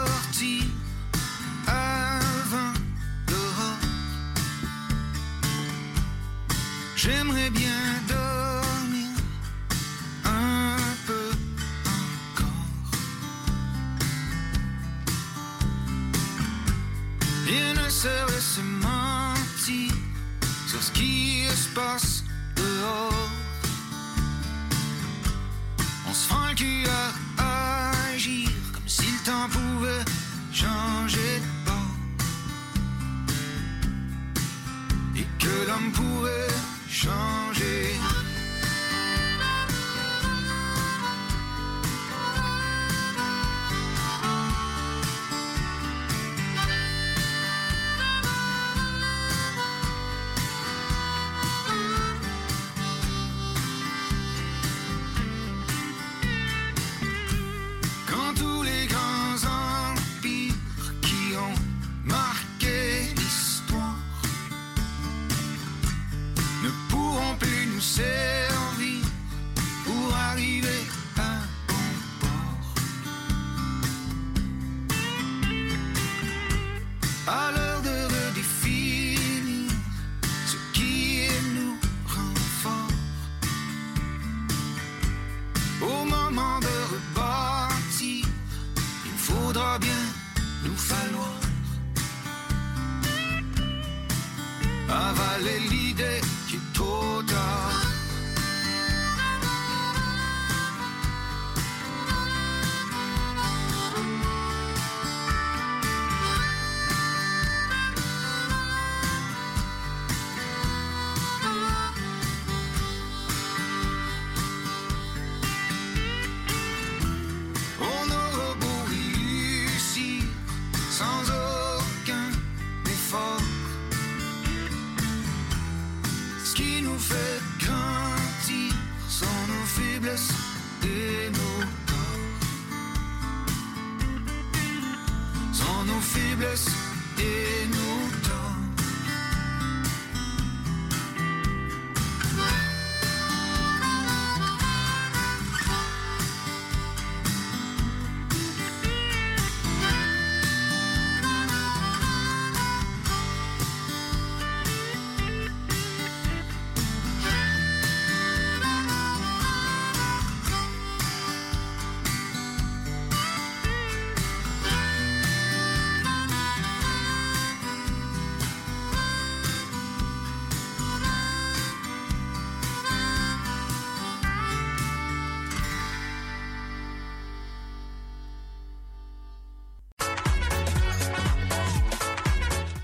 dehors. On se cul à agir comme si le temps pouvait changer de bord. Et que l'homme pouvait changer.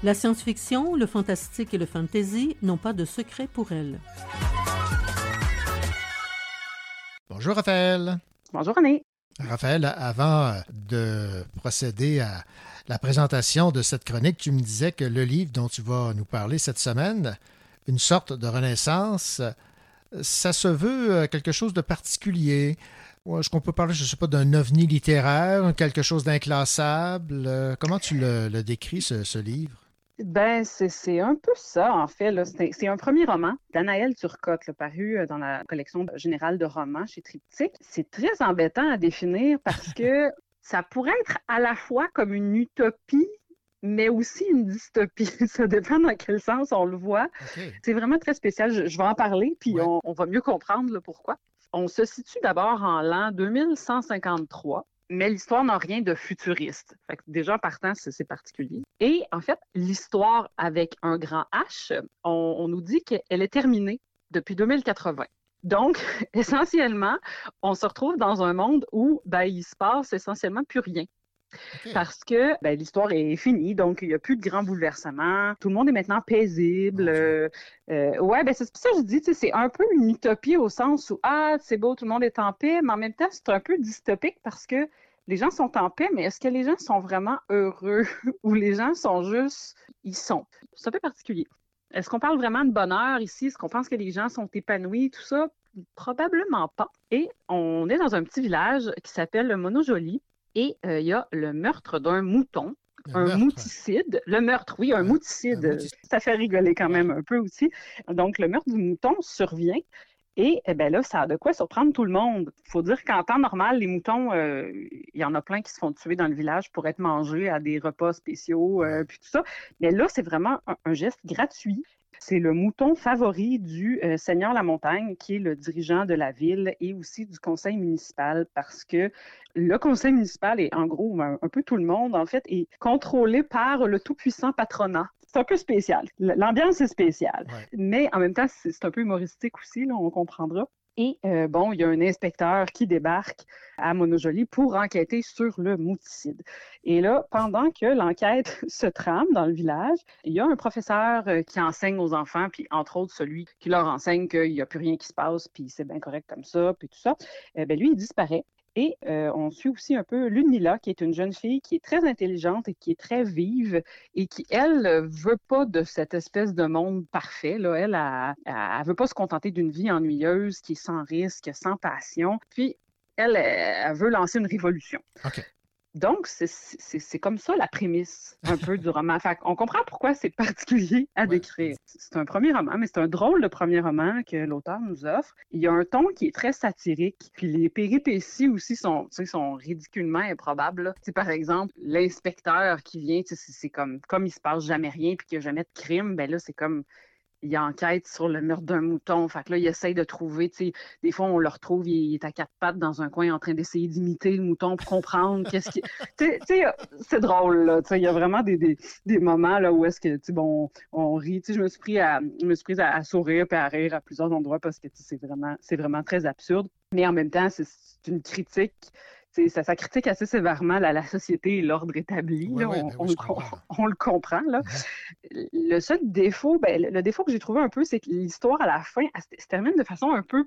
La science-fiction, le fantastique et le fantasy n'ont pas de secret pour elle. Bonjour Raphaël. Bonjour René. Raphaël, avant de procéder à la présentation de cette chronique, tu me disais que le livre dont tu vas nous parler cette semaine, une sorte de renaissance, ça se veut quelque chose de particulier. Est-ce qu'on peut parler, je ne sais pas, d'un ovni littéraire, quelque chose d'inclassable? Comment tu le, le décris, ce, ce livre? Ben, c'est un peu ça, en fait. C'est un premier roman d'Anaël Turcotte, là, paru euh, dans la collection générale de romans chez Triptyque. C'est très embêtant à définir parce que ça pourrait être à la fois comme une utopie, mais aussi une dystopie. Ça dépend dans quel sens on le voit. C'est vraiment très spécial. Je, je vais en parler, puis on, on va mieux comprendre le pourquoi. On se situe d'abord en l'an 2153 mais l'histoire n'a rien de futuriste. Déjà, en partant, c'est c'est particulier. Et en fait, l'histoire avec un grand H, on, on nous dit qu'elle est terminée depuis 2080. Donc, essentiellement, on se retrouve dans un monde où ben, il se passe essentiellement plus rien. Parce que ben, l'histoire est finie, donc il n'y a plus de grands bouleversements. Tout le monde est maintenant paisible. Euh, euh, ouais, ben c'est pour ça que je dis, c'est un peu une utopie au sens où, ah, c'est beau, tout le monde est en paix, mais en même temps, c'est un peu dystopique parce que les gens sont en paix, mais est-ce que les gens sont vraiment heureux ou les gens sont juste, ils sont? C'est un peu particulier. Est-ce qu'on parle vraiment de bonheur ici? Est-ce qu'on pense que les gens sont épanouis? Tout ça? Probablement pas. Et on est dans un petit village qui s'appelle le Monojoli. Et euh, il y a le meurtre d'un mouton, un mouticide. Le meurtre, oui, un mouticide. Ça fait rigoler quand même un peu aussi. Donc, le meurtre du mouton survient. Et eh ben là, ça a de quoi surprendre tout le monde. Il faut dire qu'en temps normal, les moutons, euh, il y en a plein qui se font tuer dans le village pour être mangés à des repas spéciaux, euh, puis tout ça. Mais là, c'est vraiment un, un geste gratuit. C'est le mouton favori du euh, Seigneur La Montagne, qui est le dirigeant de la ville et aussi du conseil municipal, parce que le conseil municipal est en gros un, un peu tout le monde, en fait, est contrôlé par le tout-puissant patronat. C'est un peu spécial. L'ambiance est spéciale. Mais en même temps, c'est c'est un peu humoristique aussi, là, on comprendra. Et euh, bon, il y a un inspecteur qui débarque à Monojolie pour enquêter sur le mouticide. Et là, pendant que l'enquête se trame dans le village, il y a un professeur euh, qui enseigne aux enfants, puis entre autres celui qui leur enseigne qu'il n'y a plus rien qui se passe, puis c'est bien correct comme ça, puis tout ça. Eh ben lui, il disparaît. Et euh, on suit aussi un peu Lunila, qui est une jeune fille qui est très intelligente et qui est très vive et qui, elle, veut pas de cette espèce de monde parfait. Là. Elle, elle veut pas se contenter d'une vie ennuyeuse qui est sans risque, sans passion. Puis, elle, elle, veut lancer une révolution. Donc, c'est- c'est c'est comme ça la prémisse un peu du roman. Fait on comprend pourquoi c'est particulier à décrire. C'est un premier roman, mais c'est un drôle de premier roman que l'auteur nous offre. Il y a un ton qui est très satirique, puis les péripéties aussi sont, sont ridiculement improbables. sais, par exemple, l'inspecteur qui vient, c'est c'est comme, comme il se passe jamais rien, puis qu'il n'y a jamais de crime, ben là, c'est comme il enquête sur le meurtre d'un mouton. Fait que là, il essaye de trouver, tu sais, des fois, on le retrouve, il est à quatre pattes dans un coin en train d'essayer d'imiter le mouton pour comprendre qu'est-ce qui... Tu sais, c'est drôle, là. Tu sais, il y a vraiment des, des, des moments, là, où est-ce que, tu sais, bon, on, rit. Tu sais, je me suis pris à, je me suis prise à, à sourire puis à rire à plusieurs endroits parce que, c'est vraiment, c'est vraiment très absurde. Mais en même temps, c'est une critique ça, ça critique assez sévèrement la, la société et l'ordre établi. Là. on, ben oui, on le, comprends, com- on le comprend. Là. Le seul défaut, ben, le, défaut que j'ai trouvé un peu, c'est que l'histoire à la fin, elle se- se termine de façon un peu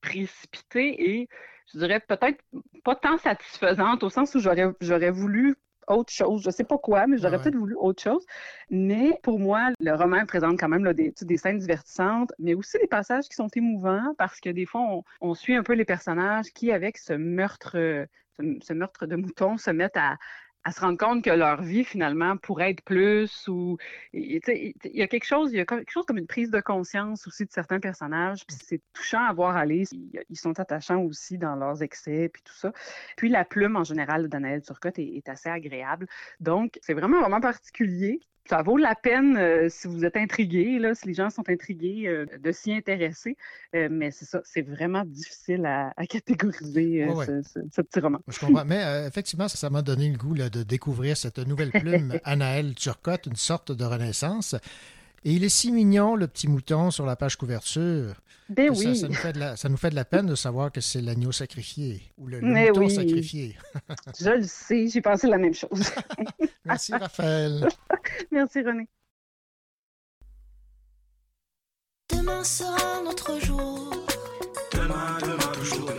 précipitée et je dirais peut-être pas tant satisfaisante au sens où j'aurais voulu autre chose. Je sais pas quoi, mais j'aurais peut-être voulu autre chose. Mais pour moi, le roman présente quand même là, des, scènes divertissantes, mais aussi des passages qui sont émouvants parce que des fois, on, on suit un peu les personnages qui, avec ce meurtre, euh, ce, meurtre de mouton, se mettent à, à se rendre compte que leur vie, finalement, pourrait être plus ou... Il y a quelque chose, il y a quelque chose comme une prise de conscience aussi de certains personnages, puis c'est touchant à voir aller. Ils sont attachants aussi dans leurs excès, puis tout ça. Puis la plume, en général, d'Anaël Turcotte est, est assez agréable. Donc, c'est vraiment roman particulier. Ça vaut la peine euh, si vous êtes intrigué, là, si les gens sont intrigués, euh, de s'y intéresser. Euh, mais c'est ça, c'est vraiment difficile à, à catégoriser Ouais. Ce, ce- ce petit roman. Je comprends. Mais effectivement, ça ça m'a donné le goût là, de découvrir cette nouvelle plume, Anaël Turcotte, une sorte de renaissance. Et il est si mignon, le petit mouton sur la page couverture. Ben que ça- oui. Ça, nous fait de la, ça nous fait de la peine de savoir que c'est l'agneau sacrifié ou le, le Mais mouton oui. sacrifié. Je le sais, j'ai pensé la même chose. Merci, Raphaël. Merci, René. Demain sera notre jour. Demain, demain, toujours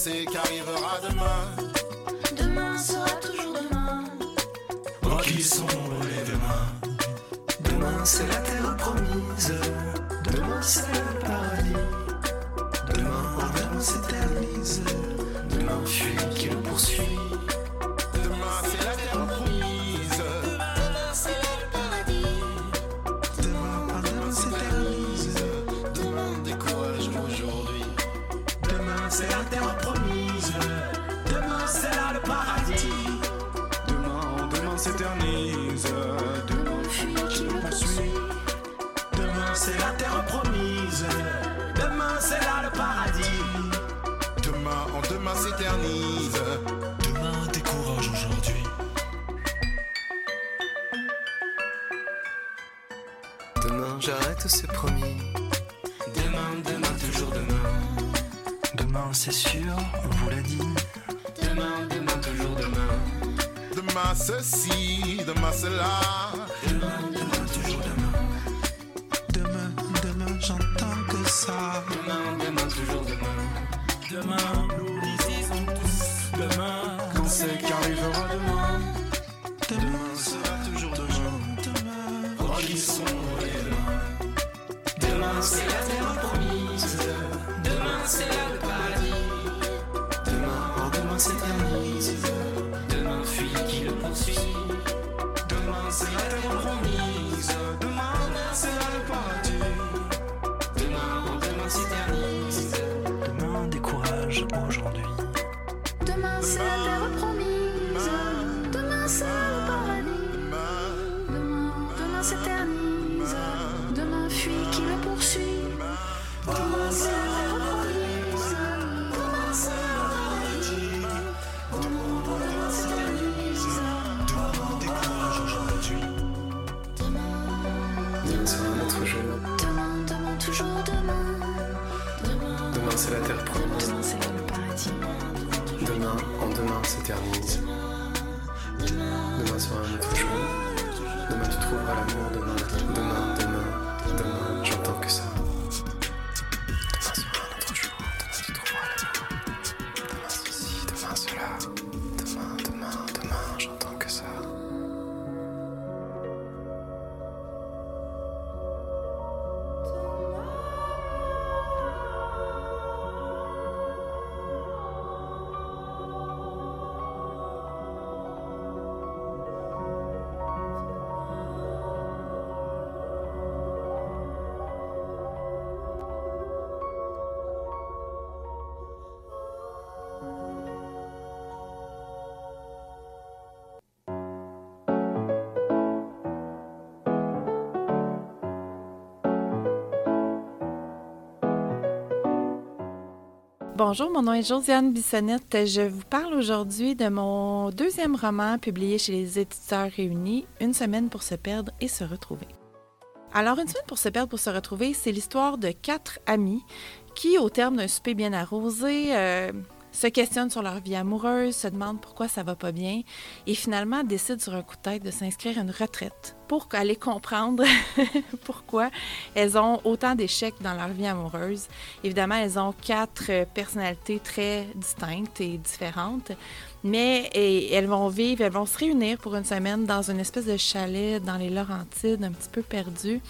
C'est qu'arrivera demain. Demain sera toujours demain. Oh, qu'ils sont les demain. Demain, c'est la terre promise. Demain, c'est le paradis. Demain, demain s'éternise. Demain, fuit qui le poursuit. Demain, demain, toujours demain. Demain, ceci, demain, cela. Demain, demain, toujours demain. Demain, demain, j'entends que ça. Demain, demain, toujours demain. Demain, nous disons tous demain. Quand c'est qu'arrivera demain. sin Demain tu trouveras Bonjour, mon nom est Josiane Bissonnette. Je vous parle aujourd'hui de mon deuxième roman publié chez les éditeurs réunis, Une semaine pour se perdre et se retrouver. Alors, Une semaine pour se perdre pour se retrouver, c'est l'histoire de quatre amis qui, au terme d'un souper bien arrosé, euh, se questionnent sur leur vie amoureuse, se demandent pourquoi ça va pas bien et finalement décident sur un coup de tête de s'inscrire à une retraite pour aller comprendre pourquoi elles ont autant d'échecs dans leur vie amoureuse. Évidemment, elles ont quatre personnalités très distinctes et différentes, mais et, elles vont vivre, elles vont se réunir pour une semaine dans une espèce de chalet dans les Laurentides, un petit peu perdu.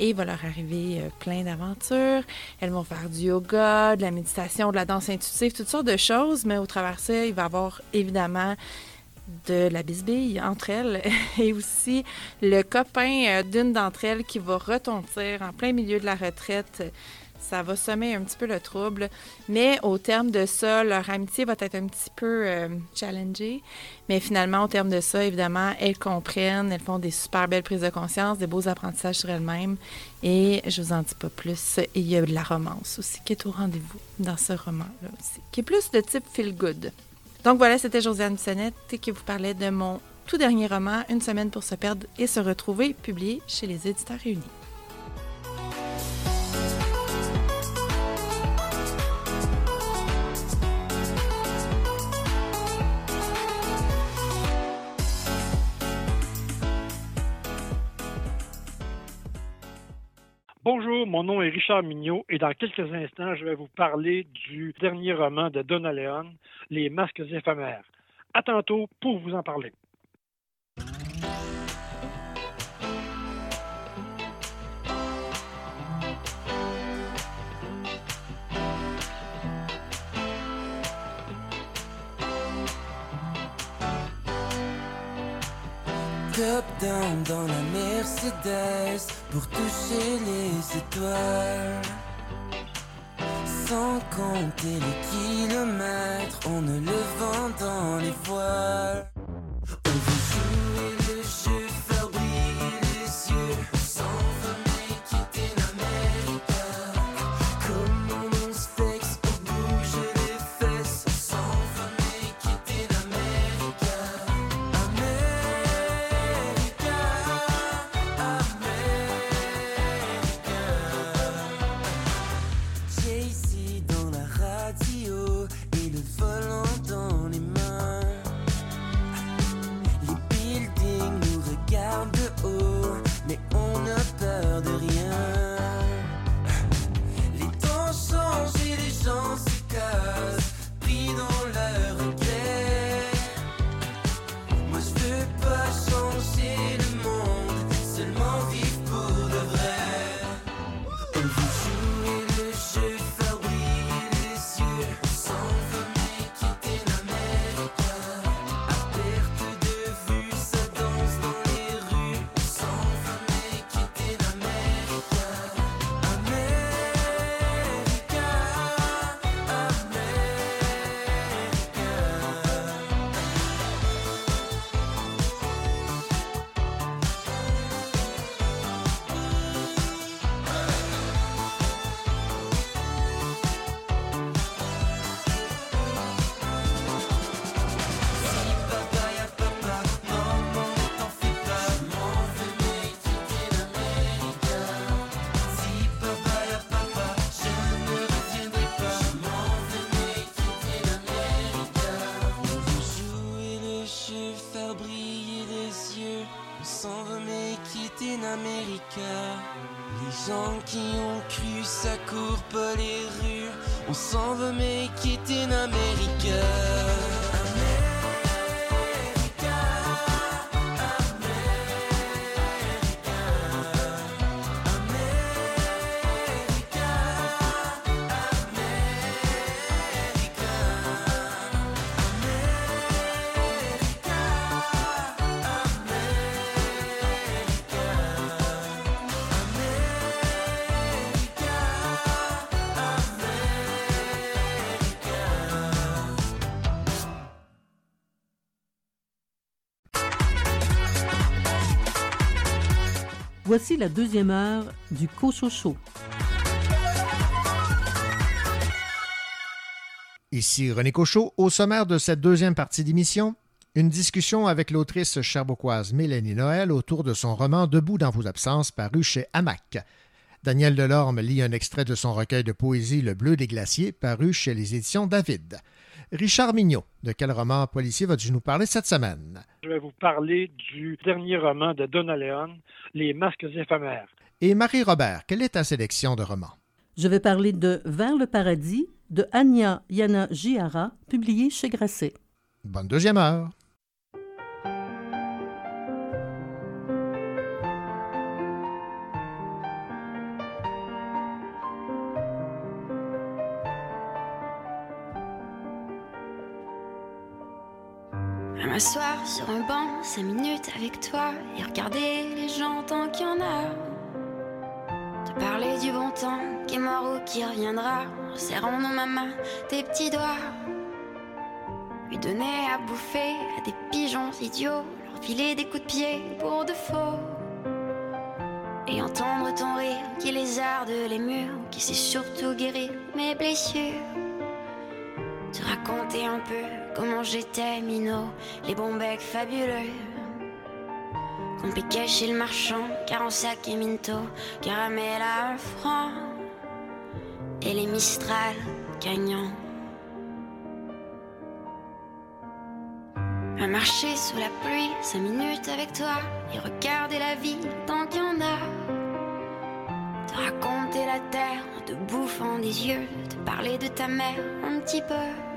Et il va leur arriver euh, plein d'aventures. Elles vont faire du yoga, de la méditation, de la danse intuitive, toutes sortes de choses, mais au travers de ça, il va y avoir évidemment de la bisbille entre elles et aussi le copain euh, d'une d'entre elles qui va retentir en plein milieu de la retraite. Ça va semer un petit peu le trouble, mais au terme de ça, leur amitié va être un petit peu euh, challengée. Mais finalement, au terme de ça, évidemment, elles comprennent, elles font des super belles prises de conscience, des beaux apprentissages sur elles-mêmes. Et je vous en dis pas plus. Et il y a de la romance aussi qui est au rendez-vous dans ce roman-là aussi, qui est plus de type feel good. Donc voilà, c'était Josiane Bissonnette qui vous parlait de mon tout dernier roman, Une semaine pour se perdre et se retrouver, publié chez les éditeurs réunis. Mon nom est Richard Mignot et dans quelques instants, je vais vous parler du dernier roman de Donna Leon, Les masques éphémères. À tantôt pour vous en parler. Top down dans la Mercedes pour toucher les étoiles. Sans compter les kilomètres, on ne le vend dans les voiles. Voici la deuxième heure du Cochocho. Ici René Cochot. Au sommaire de cette deuxième partie d'émission, une discussion avec l'autrice cherbourgoise Mélanie Noël autour de son roman Debout dans vos absences paru chez Hamac. Daniel Delorme lit un extrait de son recueil de poésie Le Bleu des glaciers paru chez les éditions David. Richard Mignot, de quel roman policier vas-tu nous parler cette semaine? Je vais vous parler du dernier roman de Donna Leon, Les masques éphémères. Et Marie-Robert, quelle est ta sélection de romans? Je vais parler de Vers le paradis de Anya Yana Jihara, publié chez Grasset. Bonne deuxième heure. M'asseoir sur un banc, cinq minutes avec toi et regarder les gens tant qu'il y en a. Te parler du bon temps qui est mort ou qui reviendra, en serrant dans ma main tes petits doigts. Lui donner à bouffer à des pigeons idiots, leur filer des coups de pied pour de faux. Et entendre ton rire qui lézarde les murs, qui sait surtout guérir mes blessures. Te raconter un peu comment j'étais minot, les bons becs fabuleux. Qu'on piquait chez le marchand, car en sac et minto, caramel à un franc. Et les Mistral gagnants. À marcher sous la pluie, cinq minutes avec toi, et regarder la vie tant qu'il y en a. Te raconter la terre te bouffant des yeux, te parler de ta mère un petit peu.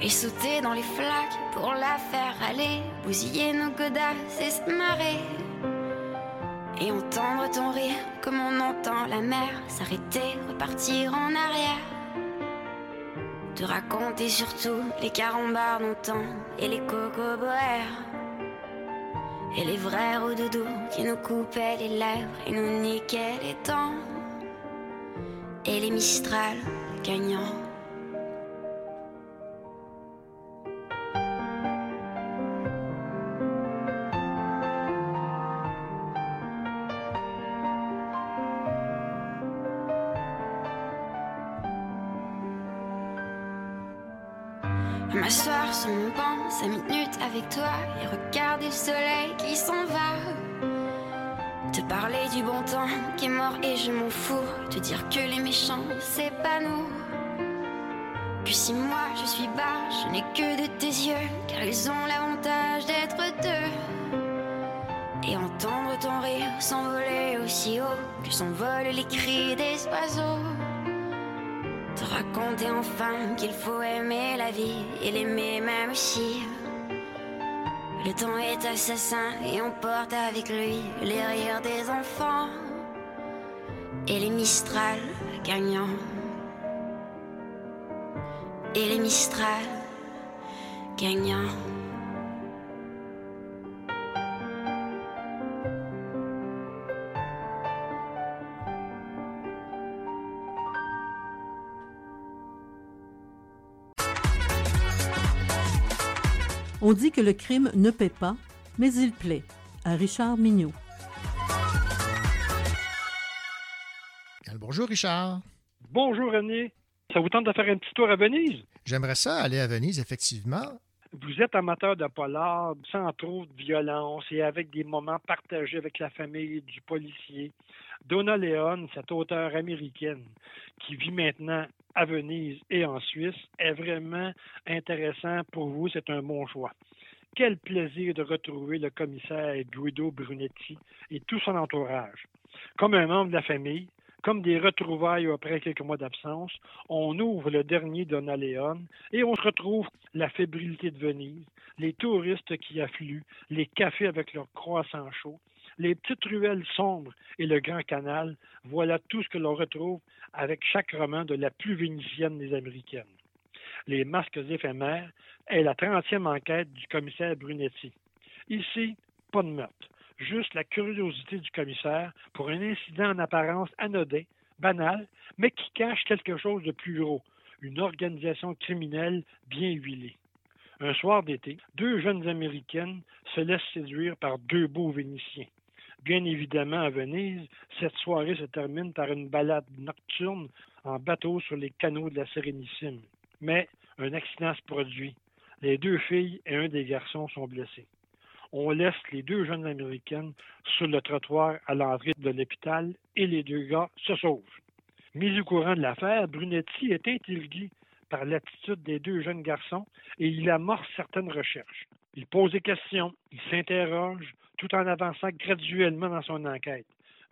Et sauter dans les flaques pour la faire aller, bousiller nos godasses et se marrer. Et entendre ton rire comme on entend la mer s'arrêter, repartir en arrière. Te raconter surtout les carambars d'antan et les cocoboères. Et les vrais doudou qui nous coupaient les lèvres et nous niquaient les dents. Et les Mistral gagnants. Sur mon banc, cinq minutes avec toi et regarder le soleil qui s'en va. Te parler du bon temps qui est mort et je m'en fous. Te dire que les méchants, c'est pas nous. Que si moi je suis bas, je n'ai que de tes yeux, car ils ont l'avantage d'être deux. Et entendre ton rire s'envoler aussi haut que s'envolent les cris des oiseaux. Te raconter enfin qu'il faut aimer la vie et l'aimer même aussi. Le temps est assassin et on porte avec lui les rires des enfants et les Mistral gagnants. Et les Mistral gagnants. On dit que le crime ne paie pas, mais il plaît. À Richard Mignot. Bonjour Richard. Bonjour René. Ça vous tente de faire un petit tour à Venise? J'aimerais ça aller à Venise, effectivement. Vous êtes amateur de polar sans trop de violence et avec des moments partagés avec la famille du policier. Donna Leon, cette auteure américaine qui vit maintenant à Venise et en Suisse, est vraiment intéressant pour vous. C'est un bon choix. Quel plaisir de retrouver le commissaire Guido Brunetti et tout son entourage. Comme un membre de la famille, Comme des retrouvailles après quelques mois d'absence, on ouvre le dernier Donna Leon et on se retrouve la fébrilité de Venise, les touristes qui affluent, les cafés avec leurs croissants chauds, les petites ruelles sombres et le grand canal. Voilà tout ce que l'on retrouve avec chaque roman de la plus vénitienne des Américaines. Les masques éphémères est la 30e enquête du commissaire Brunetti. Ici, pas de meurtre, juste la curiosité du commissaire pour un incident en apparence anodin, banal, mais qui cache quelque chose de plus gros, une organisation criminelle bien huilée. Un soir d'été, deux jeunes Américaines se laissent séduire par deux beaux Vénitiens. Bien évidemment, à Venise, cette soirée se termine par une balade nocturne en bateau sur les canaux de la Sérénissime. Mais un accident se produit. Les deux filles et un des garçons sont blessés. On laisse les deux jeunes Américaines sur le trottoir à l'entrée de l'hôpital et les deux gars se sauvent. Mis au courant de l'affaire, Brunetti est intrigué par l'attitude des deux jeunes garçons et il amorce certaines recherches. Il pose des questions, il s'interroge, tout en avançant graduellement dans son enquête.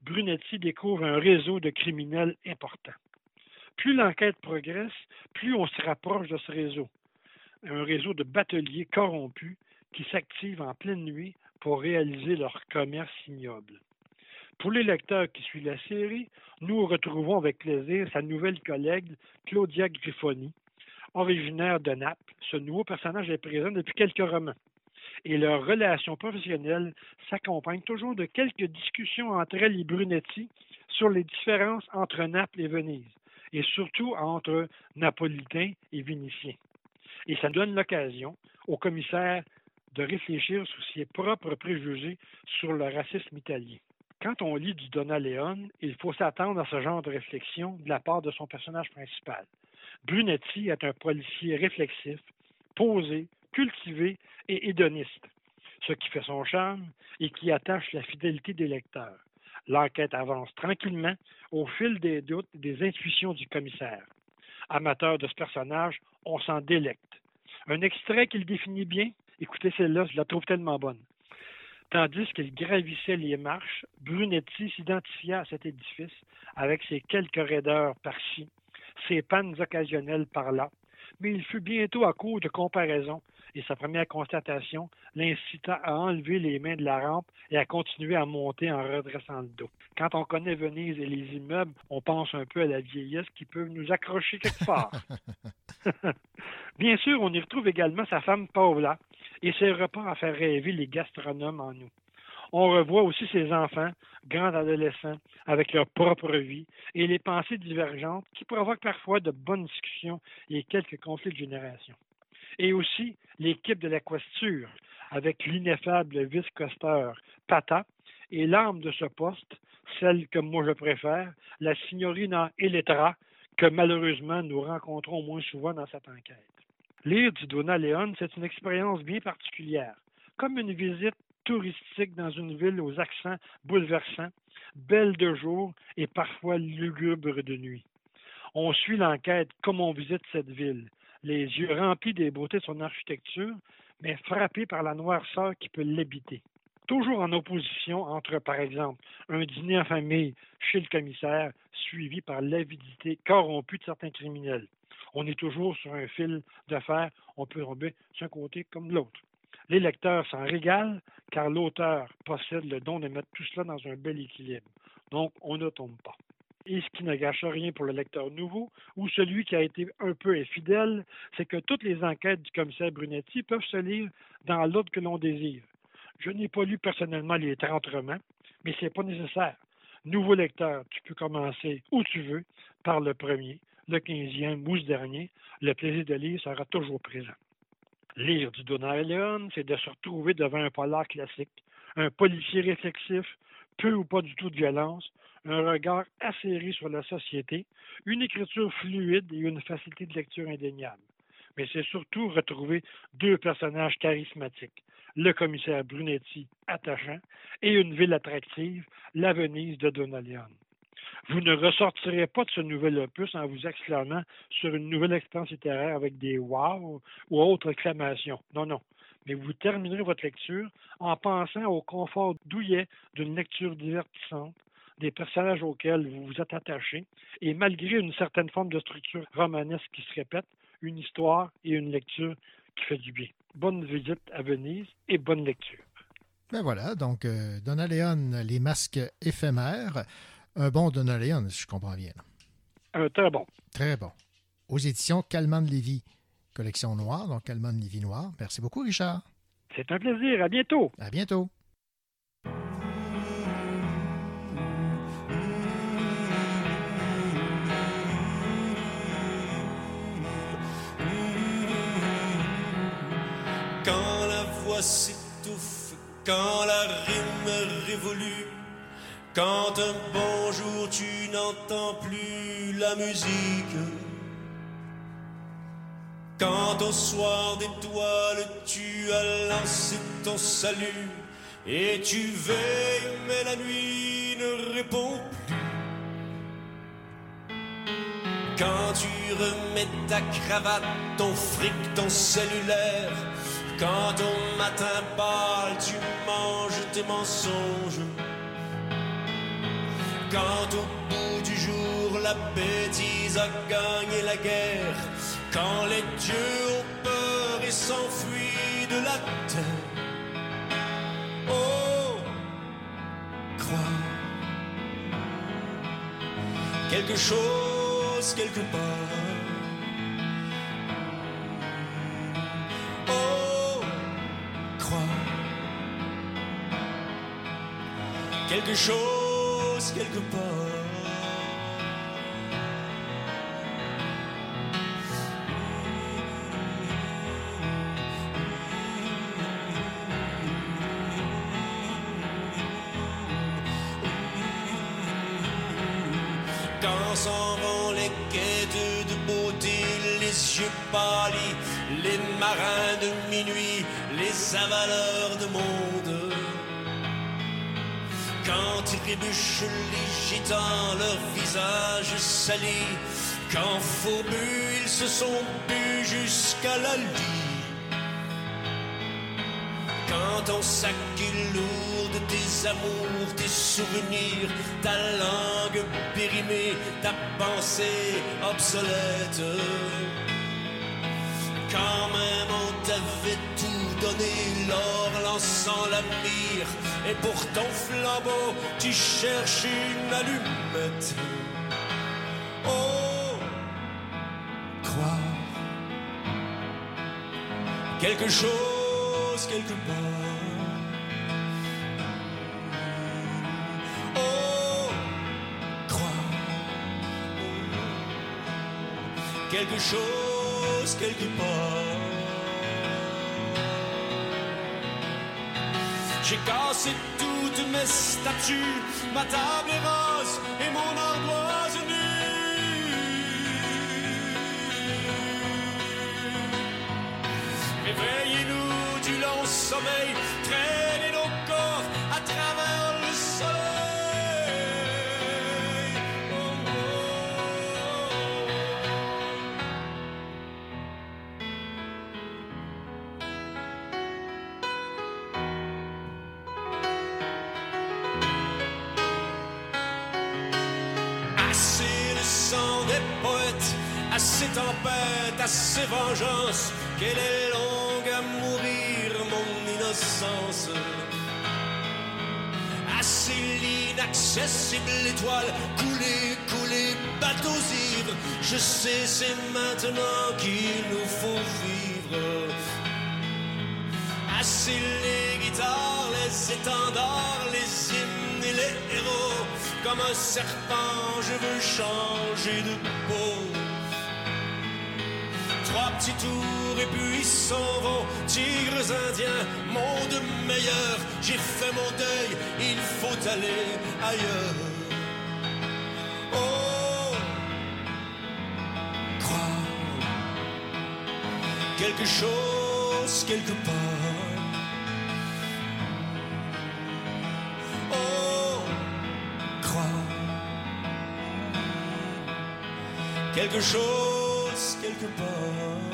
Brunetti découvre un réseau de criminels important. Plus l'enquête progresse, plus on se rapproche de ce réseau. Un réseau de bateliers corrompus qui s'activent en pleine nuit pour réaliser leur commerce ignoble. Pour les lecteurs qui suivent la série, nous retrouvons avec plaisir sa nouvelle collègue Claudia Griffoni, originaire de Naples. Ce nouveau personnage est présent depuis quelques romans. Et leur relation professionnelle s'accompagne toujours de quelques discussions entre elle et Brunetti sur les différences entre Naples et Venise, et surtout entre Napolitains et Vénitiens. Et ça donne l'occasion au commissaire de réfléchir sur ses propres préjugés sur le racisme italien. Quand on lit du Donna Leon, il faut s'attendre à ce genre de réflexion de la part de son personnage principal. Brunetti est un policier réflexif, posé, cultivé et hédoniste, ce qui fait son charme et qui attache la fidélité des lecteurs. L'enquête avance tranquillement au fil des doutes et des intuitions du commissaire. Amateur de ce personnage, on s'en délecte. Un extrait qu'il définit bien, écoutez celle-là, je la trouve tellement bonne. Tandis qu'il gravissait les marches, Brunetti s'identifia à cet édifice avec ses quelques raideurs par-ci, ses pannes occasionnelles par-là, mais il fut bientôt à court de comparaison et sa première constatation l'incita à enlever les mains de la rampe et à continuer à monter en redressant le dos. Quand on connaît Venise et les immeubles, on pense un peu à la vieillesse qui peut nous accrocher quelque part. Bien sûr, on y retrouve également sa femme Paola et ses repas à faire rêver les gastronomes en nous. On revoit aussi ses enfants, grands adolescents, avec leur propre vie et les pensées divergentes qui provoquent parfois de bonnes discussions et quelques conflits de génération. Et aussi l'équipe de la questure, avec l'ineffable vice-questeur Pata et l'âme de ce poste, celle que moi je préfère, la signorina Eletra, que malheureusement nous rencontrons moins souvent dans cette enquête. Lire du Donna Leon, c'est une expérience bien particulière, comme une visite touristique dans une ville aux accents bouleversants, belle de jour et parfois lugubre de nuit. On suit l'enquête comme on visite cette ville, les yeux remplis des beautés de son architecture, mais frappés par la noirceur qui peut l'habiter. Toujours en opposition entre, par exemple, un dîner en famille chez le commissaire, suivi par l'avidité corrompue de certains criminels. On est toujours sur un fil fer, on peut tomber d'un côté comme de l'autre. Les lecteurs s'en régalent car l'auteur possède le don de mettre tout cela dans un bel équilibre. Donc, on ne tombe pas. Et ce qui ne gâche rien pour le lecteur nouveau ou celui qui a été un peu infidèle, c'est que toutes les enquêtes du commissaire Brunetti peuvent se lire dans l'ordre que l'on désire. Je n'ai pas lu personnellement les 30 romans, mais ce n'est pas nécessaire. Nouveau lecteur, tu peux commencer où tu veux, par le premier, le quinzième ou ce dernier. Le plaisir de lire sera toujours présent. Lire du Leon, c'est de se retrouver devant un polar classique, un policier réflexif, peu ou pas du tout de violence, un regard acéré sur la société, une écriture fluide et une facilité de lecture indéniable. Mais c'est surtout retrouver deux personnages charismatiques, le commissaire Brunetti, attachant, et une ville attractive, la Venise de Leon. Vous ne ressortirez pas de ce nouvel opus en vous exclamant sur une nouvelle expérience littéraire avec des wow ou autres exclamations. Non, non. Mais vous terminerez votre lecture en pensant au confort douillet d'une lecture divertissante, des personnages auxquels vous vous êtes attaché, et malgré une certaine forme de structure romanesque qui se répète, une histoire et une lecture qui fait du bien. Bonne visite à Venise et bonne lecture. Ben voilà, donc euh, Donna Leon, les masques éphémères. Un bon Donna Leon, si je comprends bien. Un très bon. Très bon. Aux éditions Calman de Lévis, collection noire, donc Calman de Lévis noir. Merci beaucoup, Richard. C'est un plaisir. À bientôt. À bientôt. Quand la voix s'étouffe, quand la rime révolue, quand un bonjour tu n'entends plus la musique, quand au soir d'étoiles tu as lancé ton salut et tu veilles mais la nuit ne répond plus. Quand tu remets ta cravate, ton fric, ton cellulaire, quand au matin pâle tu manges tes mensonges, quand au bout du jour la bêtise a gagné la guerre, quand les dieux ont peur et s'enfuient de la terre. Oh, crois quelque chose quelque part. Oh, quelque chose quelque part. Quand s'en vont les quêtes de beauté, les yeux pâlis, les marins de minuit, les avaleurs trébuchent les gitans, leur visage sali, quand fourbus ils se sont bu jusqu'à la lie. Quand ton sac est lourd de tes amours, tes souvenirs, ta langue périmée, ta pensée obsolète. Quand même on t'avait tout donné, l'or lançant la mire, et pour ton flambeau, tu cherches une allumette. Oh, crois quelque chose quelque part. Oh, crois quelque chose quelque part. J'ai cassé toutes mes statues, ma table est rose l'inaccessible étoile, couler, couler, bateaux ivres. Je sais, c'est maintenant qu'il nous faut vivre. Assez les guitares, les étendards, les hymnes et les héros. Comme un serpent, je veux changer de peau. Trois petits tours et puis s'en vont. Tigres indiens, monde meilleur. J'ai fait mon deuil, il faut aller ailleurs. Oh, crois quelque chose quelque part. Oh, crois quelque chose quelque part.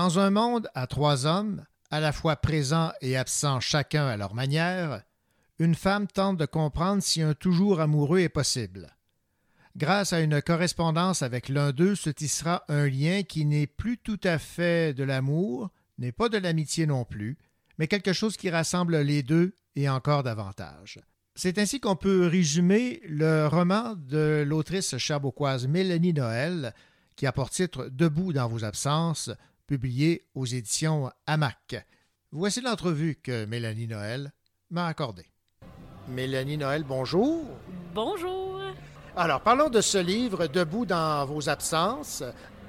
Dans un monde à trois hommes, à la fois présents et absents chacun à leur manière, une femme tente de comprendre si un toujours amoureux est possible. Grâce à une correspondance avec l'un d'eux se tissera un lien qui n'est plus tout à fait de l'amour, n'est pas de l'amitié non plus, mais quelque chose qui rassemble les deux et encore davantage. C'est ainsi qu'on peut résumer le roman de l'autrice cherbourgoise Mélanie Noël, qui a pour titre Debout dans vos absences, publié aux éditions Hamac. Voici l'entrevue que Mélanie Noël m'a accordée. Mélanie Noël, bonjour. Bonjour. Alors, parlons de ce livre, Debout dans vos absences.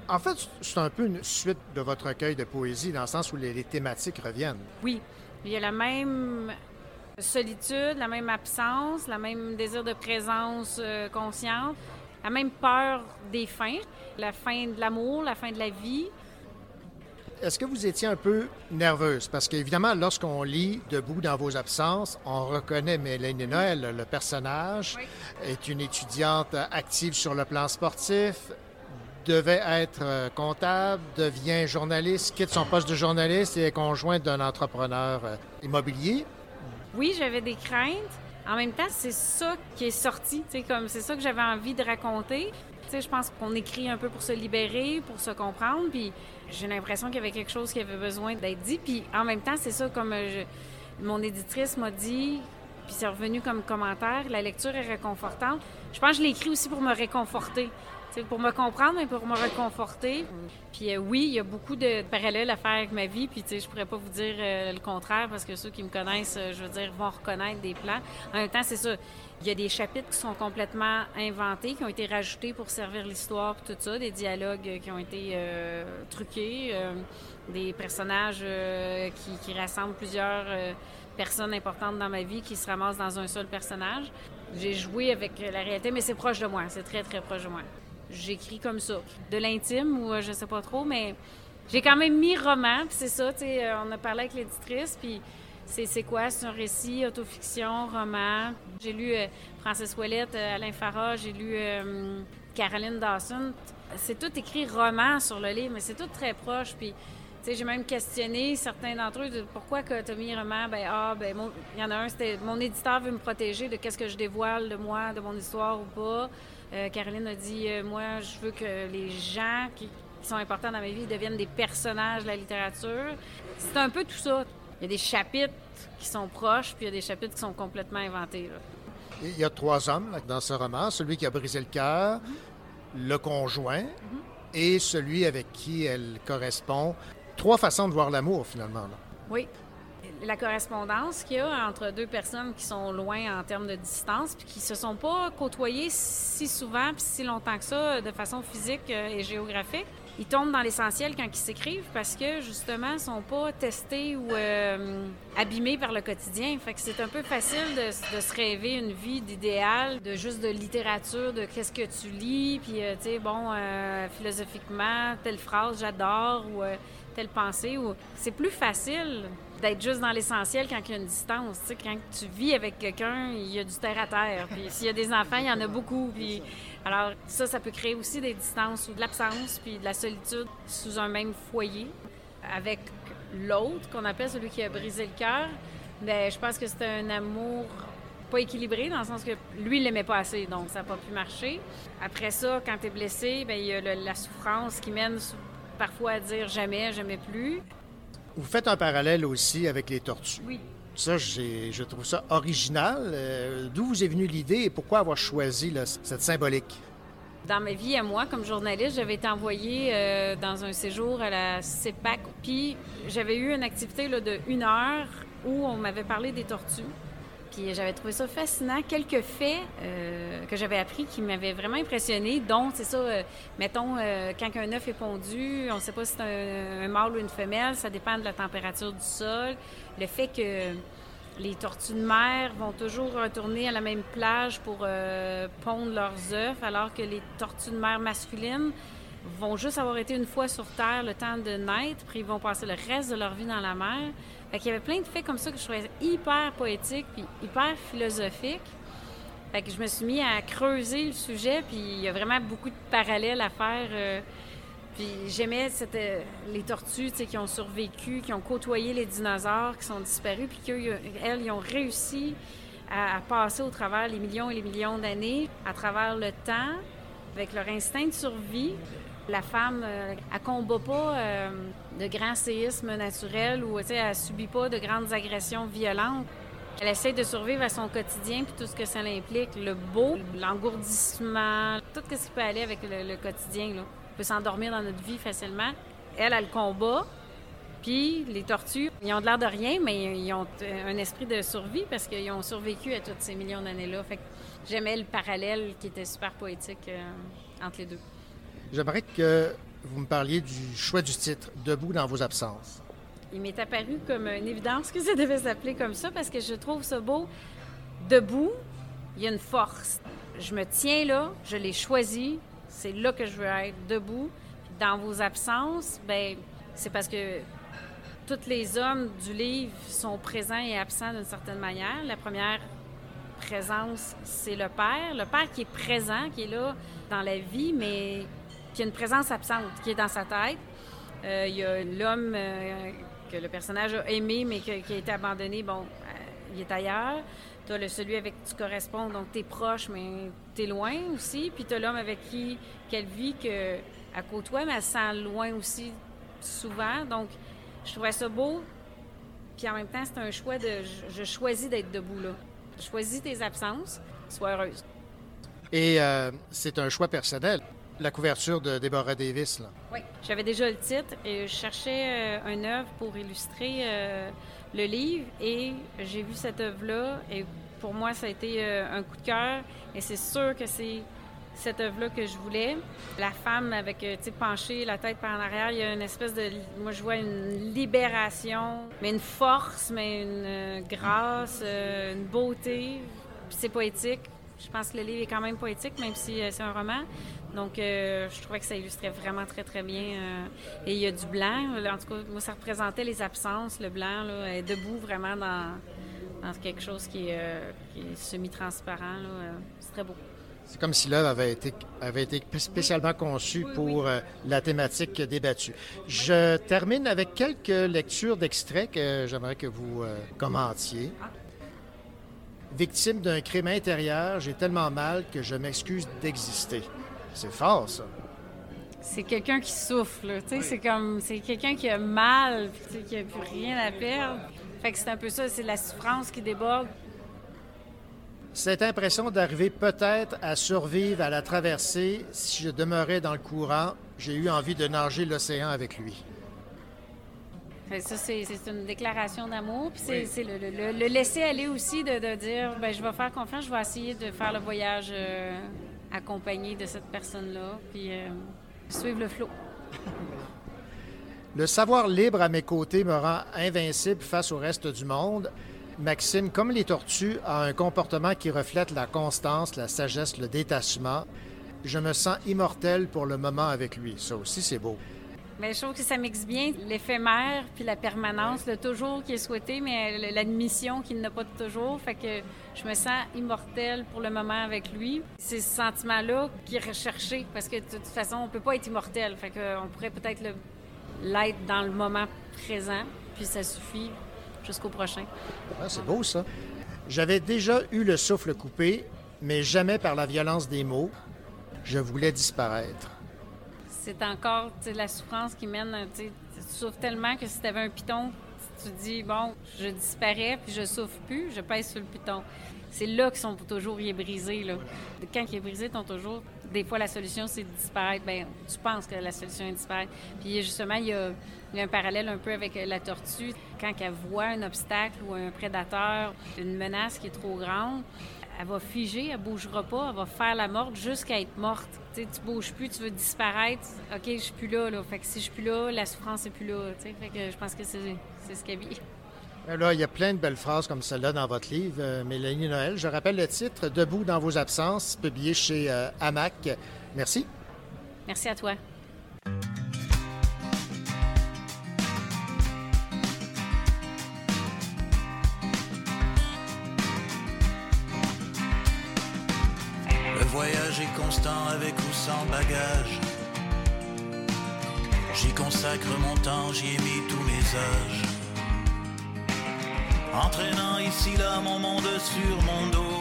En fait, c'est un peu une suite de votre recueil de poésie, dans le sens où les, les thématiques reviennent. Oui, il y a la même solitude, la même absence, la même désir de présence euh, consciente, la même peur des fins, la fin de l'amour, la fin de la vie. Est-ce que vous étiez un peu nerveuse? Parce qu'évidemment, lorsqu'on lit Debout dans vos absences, on reconnaît Mélanie Noël, le personnage, est une étudiante active sur le plan sportif, devait être euh, comptable, devient journaliste, quitte son poste de journaliste et est conjointe d'un entrepreneur euh, immobilier. Oui, j'avais des craintes. En même temps, c'est ça qui est sorti, comme c'est ça que j'avais envie de raconter. je pense qu'on écrit un peu pour se libérer, pour se comprendre, puis j'ai l'impression qu'il y avait quelque chose qui avait besoin d'être dit. Puis en même temps, c'est ça comme euh, mon éditrice m'a dit, puis c'est revenu comme commentaire, la lecture est réconfortante. Je pense que je l'ai écrit aussi pour me réconforter pour me comprendre, mais pour me réconforter. Puis euh, oui, il y a beaucoup de parallèles à faire avec ma vie. Puis je pourrais pas vous dire euh, le contraire parce que ceux qui me connaissent, je veux dire, vont reconnaître des plans. En même temps, c'est ça. Il y a des chapitres qui sont complètement inventés, qui ont été rajoutés pour servir l'histoire, tout ça, des dialogues qui ont été truqués, des personnages qui, rassemblent plusieurs personnes importantes dans ma vie qui se ramassent dans un seul personnage. J'ai joué avec la réalité, mais c'est proche de moi, c'est très, très proche de moi j'écris comme ça. De l'intime ou euh, je sais pas trop, mais j'ai quand même mis roman, puis c'est ça, euh, on a parlé avec l'éditrice, puis c'est quoi? C'est un récit, autofiction, roman. J'ai lu euh, Francis Ouellette, Alain Farah, j'ai lu Caroline Dawson. C'est tout écrit roman sur le livre, mais c'est tout très proche, puis... J'ai même questionné certains d'entre eux de pourquoi que tu as mis roman. Ben, ah, ben, il y en a un, c'était mon éditeur veut me protéger de qu'est-ce que je dévoile de moi, de mon histoire ou pas. Euh, Caroline a dit euh, Moi, je veux que les gens qui, sont importants dans ma vie deviennent des personnages de la littérature. C'est un peu tout ça. Il y a des chapitres qui sont proches, puis il y a des chapitres qui sont complètement inventés. Il y a trois hommes dans ce roman celui qui a brisé le cœur, le conjoint et celui avec qui elle correspond. Trois façons de voir l'amour, finalement. Oui la correspondance qu'il y a entre deux personnes qui sont loin en termes de distance, puis qui se sont pas côtoyées si souvent, puis si longtemps que ça, de façon physique euh, et géographique. Ils tombent dans l'essentiel quand ils s'écrivent parce que justement, ils sont pas testés ou euh, abîmés par le quotidien. Fait que c'est un peu facile de, se rêver une vie d'idéal, de juste de littérature, de qu'est-ce que tu lis, puis euh, tu sais, bon, philosophiquement, telle phrase j'adore ou telle pensée. Ou c'est plus facile d'être juste dans l'essentiel quand il y a une distance. Tu sais, quand tu vis avec quelqu'un, il y a du terre à terre. Puis s'il y a des enfants, il y en a beaucoup. Puis alors ça, ça peut créer aussi des distances ou de l'absence puis de la solitude sous un même foyer. Avec l'autre, qu'on appelle celui qui a brisé le cœur, bien, je pense que c'est un amour pas équilibré dans le sens que lui, il l'aimait pas assez, donc ça n'a pas pu marcher. Après ça, quand tu es blessé, bien, il y a la souffrance qui mène parfois à dire jamais, jamais plus. Vous faites un parallèle aussi avec les tortues. Oui. Ça, je trouve ça original. Euh, d'où vous est venue l'idée et pourquoi avoir choisi cette symbolique? Dans ma vie à moi, comme journaliste, j'avais été envoyée euh, dans un séjour à la CEPAC. Puis j'avais eu une activité de une heure où on m'avait parlé des tortues. Puis j'avais trouvé ça fascinant. Quelques faits euh, que j'avais appris qui m'avaient vraiment impressionné, dont, c'est ça, euh, mettons, euh, quand un œuf est pondu, on ne sait pas si c'est un, mâle ou une femelle, ça dépend de la température du sol. Le fait que les tortues de mer vont toujours retourner à la même plage pour pondre leurs œufs, alors que les tortues de mer masculines vont juste avoir été une fois sur Terre le temps de naître, puis ils vont passer le reste de leur vie dans la mer. Fait qu'il y avait plein de faits comme ça que je trouvais hyper poétiques puis hyper philosophiques. Je me suis mis à creuser le sujet, puis il y a vraiment beaucoup de parallèles à faire euh, Puis j'aimais euh, les tortues qui ont survécu, qui ont côtoyé les dinosaures, qui sont disparus, puis qu'elles, ont réussi à, à passer au travers les millions et les millions d'années, à travers le temps, avec leur instinct de survie. La femme, euh, elle combat pas euh, de grands séismes naturels ou elle subit pas de grandes agressions violentes. Elle essaie de survivre à son quotidien puis tout ce que ça implique, le beau, l'engourdissement, tout ce qui peut aller avec le, quotidien. On peut s'endormir dans notre vie facilement. Elle, elle le combat. Puis les tortues, ils ont de l'air de rien, mais ils ont euh, un esprit de survie parce qu'ils ont survécu à toutes ces millions d'années-là. J'aimais le parallèle qui était super poétique entre les deux. J'aimerais que vous me parliez du choix du titre, Debout dans vos absences. Il m'est apparu comme une évidence que ça devait s'appeler comme ça parce que je trouve ça beau. Debout, il y a une force. Je me tiens là, je l'ai choisi, c'est là que je veux être, debout. Dans vos absences, ben c'est parce que tous les hommes du livre sont présents et absents d'une certaine manière. La première présence, c'est le père. Le père qui est présent, qui est là dans la vie, mais qui a une présence absente, qui est dans sa tête. Euh, il y a l'homme euh, que le personnage a aimé, mais qui a été abandonné. Bon, euh, il est ailleurs. Tu as le, celui avec qui tu corresponds, donc tu es proche, mais tu es loin aussi. Puis tu as l'homme avec qui qu'elle vit que, à côtoie, mais elle se sent loin aussi souvent. Donc, je trouvais ça beau. Puis en même temps, c'est un choix de. Je, choisis d'être debout là. Choisis tes absences. Sois heureuse. Et c'est un choix personnel. La couverture de Deborah Davis. Oui. J'avais déjà le titre et je cherchais euh, une œuvre pour illustrer euh, le livre et j'ai vu cette œuvre-là et pour moi, ça a été euh, un coup de cœur et c'est sûr que c'est cette œuvre-là que je voulais. La femme avec, euh, tu sais, penchée, la tête par en arrière, il y a une espèce de... Moi, je vois une libération, mais une force, mais une grâce, une beauté. C'est poétique. Je pense que le livre est quand même poétique, même si c'est un roman. Donc, euh, je trouvais que ça illustrait vraiment très, très bien. euh, et il y a du blanc. En tout cas, moi, ça représentait les absences, le blanc, là, est debout vraiment dans, dans quelque chose qui est, euh, est semi-transparent. C'est très beau. C'est comme si l'œuvre avait été, avait été spécialement conçue pour euh, la thématique débattue. Je termine avec quelques lectures d'extraits que j'aimerais que vous euh, commentiez. Victime d'un crime intérieur, j'ai tellement mal que je m'excuse d'exister. C'est fort, ça. C'est quelqu'un qui souffle, tu sais, c'est comme, c'est quelqu'un qui a mal, puis tu sais, qui a plus rien à perdre. Fait que c'est un peu ça, c'est la souffrance qui déborde. Cette impression d'arriver peut-être à survivre à la traversée si je demeurais dans le courant, j'ai eu envie de nager l'océan avec lui. Ça, c'est une déclaration d'amour. Puis c'est Oui. le, le- le- le laisser aller aussi de, de dire ben, je vais faire confiance, je vais essayer de faire le voyage euh, accompagné de cette personne-là, puis euh, suivre le flot. Le savoir libre à mes côtés me rend invincible face au reste du monde. Maxime, comme les tortues, a un comportement qui reflète la constance, la sagesse, le détachement. Je me sens immortel pour le moment avec lui. Ça aussi, c'est beau. Mais je trouve que ça mixe bien l'éphémère puis la permanence, le toujours qui est souhaité, mais l'admission qu'il n'a pas toujours. Fait que je me sens immortelle pour le moment avec lui. C'est ce sentiment-là qui est recherché parce que de toute façon, on peut pas être immortel. Fait pourrait peut-être l'être dans le moment présent, puis ça suffit jusqu'au prochain. Ah, c'est beau, ça. J'avais déjà eu le souffle coupé, mais jamais par la violence des mots. Je voulais disparaître. C'est encore la souffrance qui mène. Tu souffres tellement que si tu avais un piton, tu te dis, bon, je disparais, puis je souffre plus, je pèse sur le piton. C'est là qu'ils sont toujours, il est brisé. Là. Quand il est brisé, toujours. Des fois, la solution, c'est de disparaître. Ben, tu penses que la solution est disparaître. Puis justement, il y, a, il y a un parallèle un peu avec la tortue. Quand elle voit un obstacle ou un prédateur, une menace qui est trop grande, elle va figer, elle bougera pas, elle va faire la morte jusqu'à être morte. Tu sais, tu bouges plus, tu veux disparaître. OK, je suis plus là, là. Fait que si je suis plus là, la souffrance est plus là. Fait que je pense que c'est ce qu'elle vit. Euh, Là, il y a plein de belles phrases comme celle-là dans votre livre, euh, Mélanie Noël. Je rappelle le titre Debout dans vos absences, publié chez euh, Hamac. Merci. Merci à toi. voyage est constant avec ou sans bagage. J'y consacre mon temps, j'y ai mis tous mes âges. Entraînant ici là mon monde sur mon dos.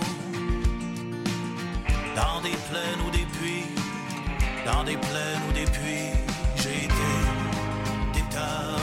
Dans des plaines ou des puits, dans des plaines ou des puits, j'ai été des tas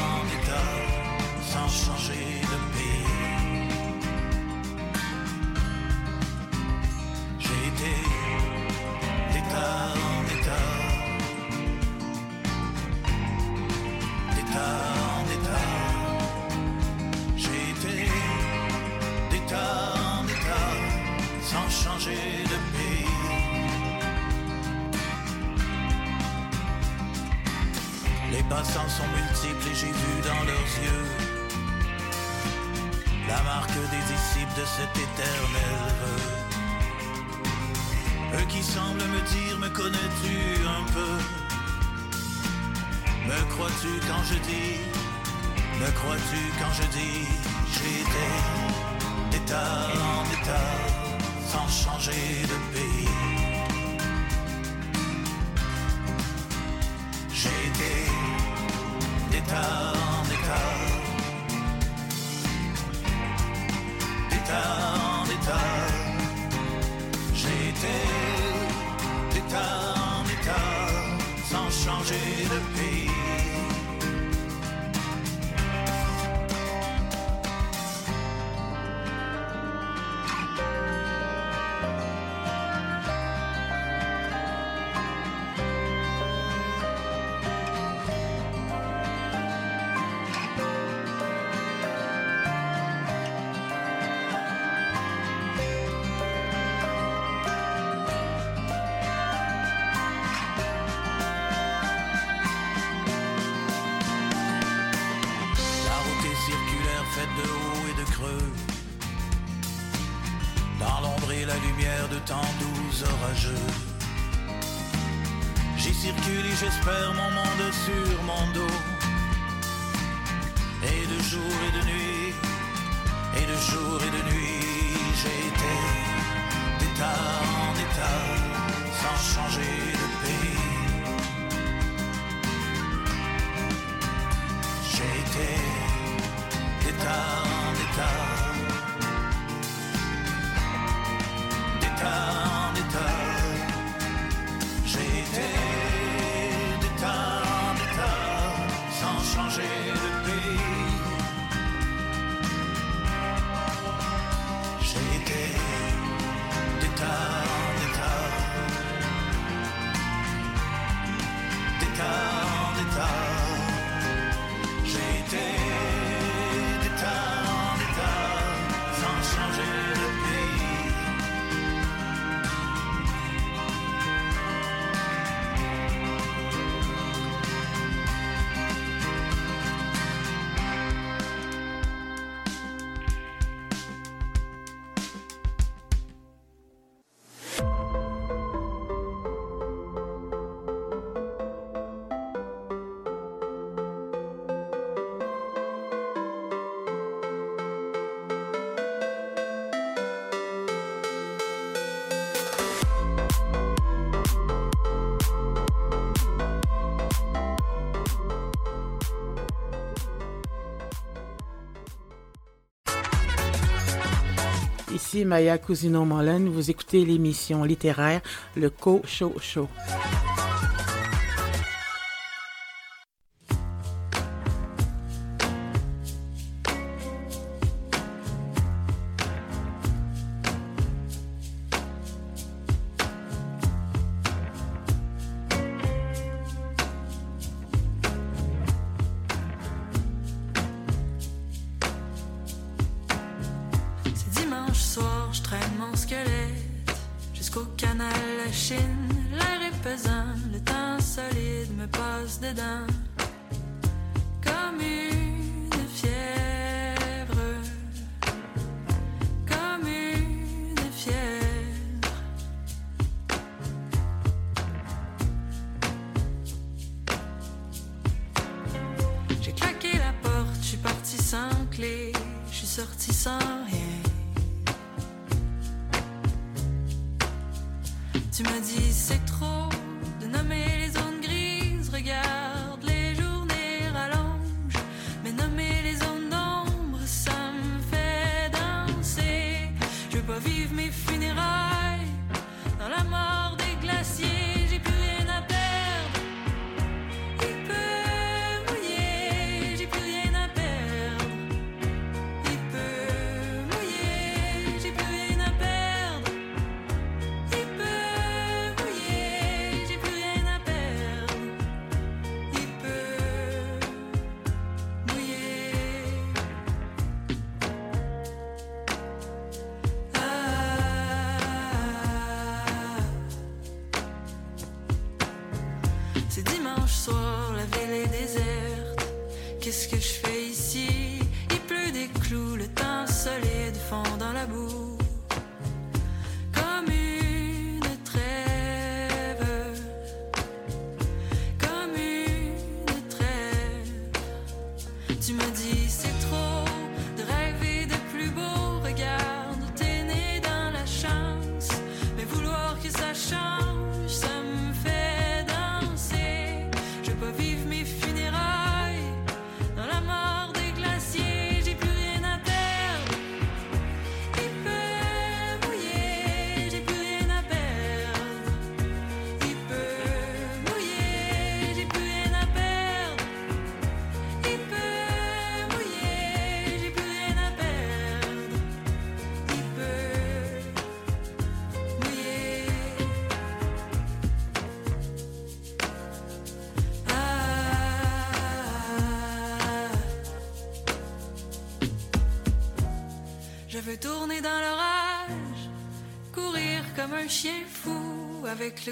Maya Cousino-Molen. Vous écoutez l'émission littéraire Le Co-Show Show.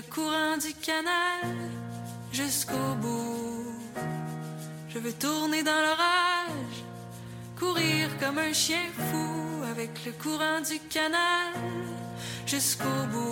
Courant du canal jusqu'au bout. Je veux tourner dans l'orage, courir comme un chien fou avec le courant du canal jusqu'au bout.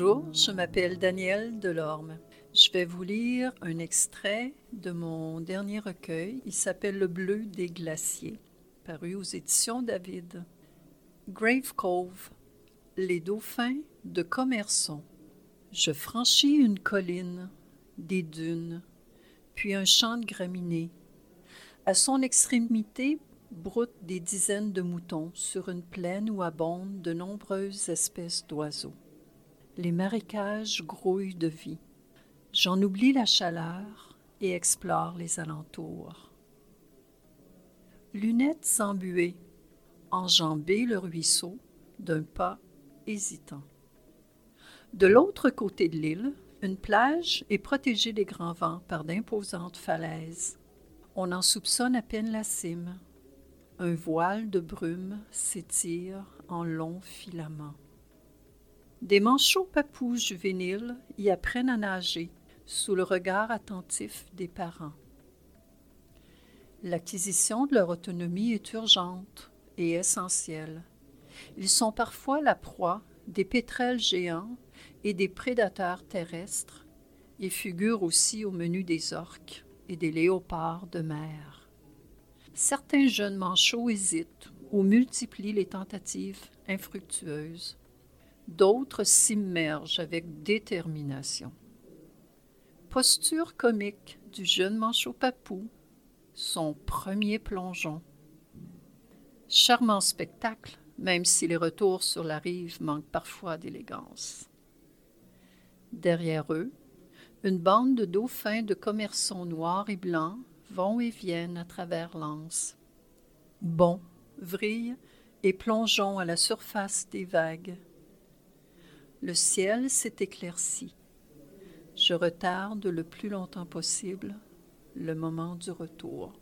Bonjour, je m'appelle Danielle Delorme. Je vais vous lire un extrait de mon dernier recueil. Il s'appelle Le bleu des glaciers, paru aux éditions David. Grave Cove, les dauphins de Commerson. Je franchis une colline, des dunes, puis un champ de graminées. À son extrémité broutent des dizaines de moutons sur une plaine où abondent de nombreuses espèces d'oiseaux. Les marécages grouillent de vie. J'en oublie la chaleur et explore les alentours. Lunettes embuées, enjamber le ruisseau d'un pas hésitant. De l'autre côté de l'île, une plage est protégée des grands vents par d'imposantes falaises. On en soupçonne à peine la cime. Un voile de brume s'étire en longs filaments. Des manchots papous juvéniles y apprennent à nager sous le regard attentif des parents. L'acquisition de leur autonomie est urgente et essentielle. Ils sont parfois la proie des pétrels géants et des prédateurs terrestres et figurent aussi au menu des orques et des léopards de mer. Certains jeunes manchots hésitent ou multiplient les tentatives infructueuses. D'autres s'immergent avec détermination. Posture comique du jeune manchot papou, son premier plongeon. Charmant spectacle, même si les retours sur la rive manquent parfois d'élégance. Derrière eux, une bande de dauphins de commerçants noirs et blancs vont et viennent à travers l'anse. Bons, vrillent et plongeons à la surface des vagues. Le ciel s'est éclairci. Je retarde le plus longtemps possible le moment du retour.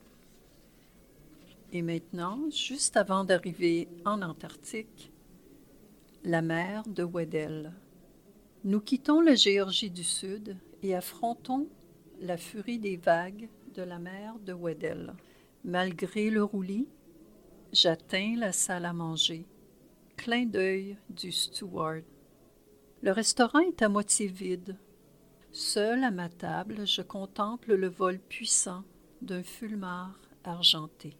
Et maintenant, juste avant d'arriver en Antarctique, la mer de Weddell. Nous quittons la Géorgie du Sud et affrontons la furie des vagues de la mer de Weddell. Malgré le roulis, j'atteins la salle à manger. Clin d'œil du steward. Le restaurant est à moitié vide. Seul à ma table, je contemple le vol puissant d'un fulmar argenté.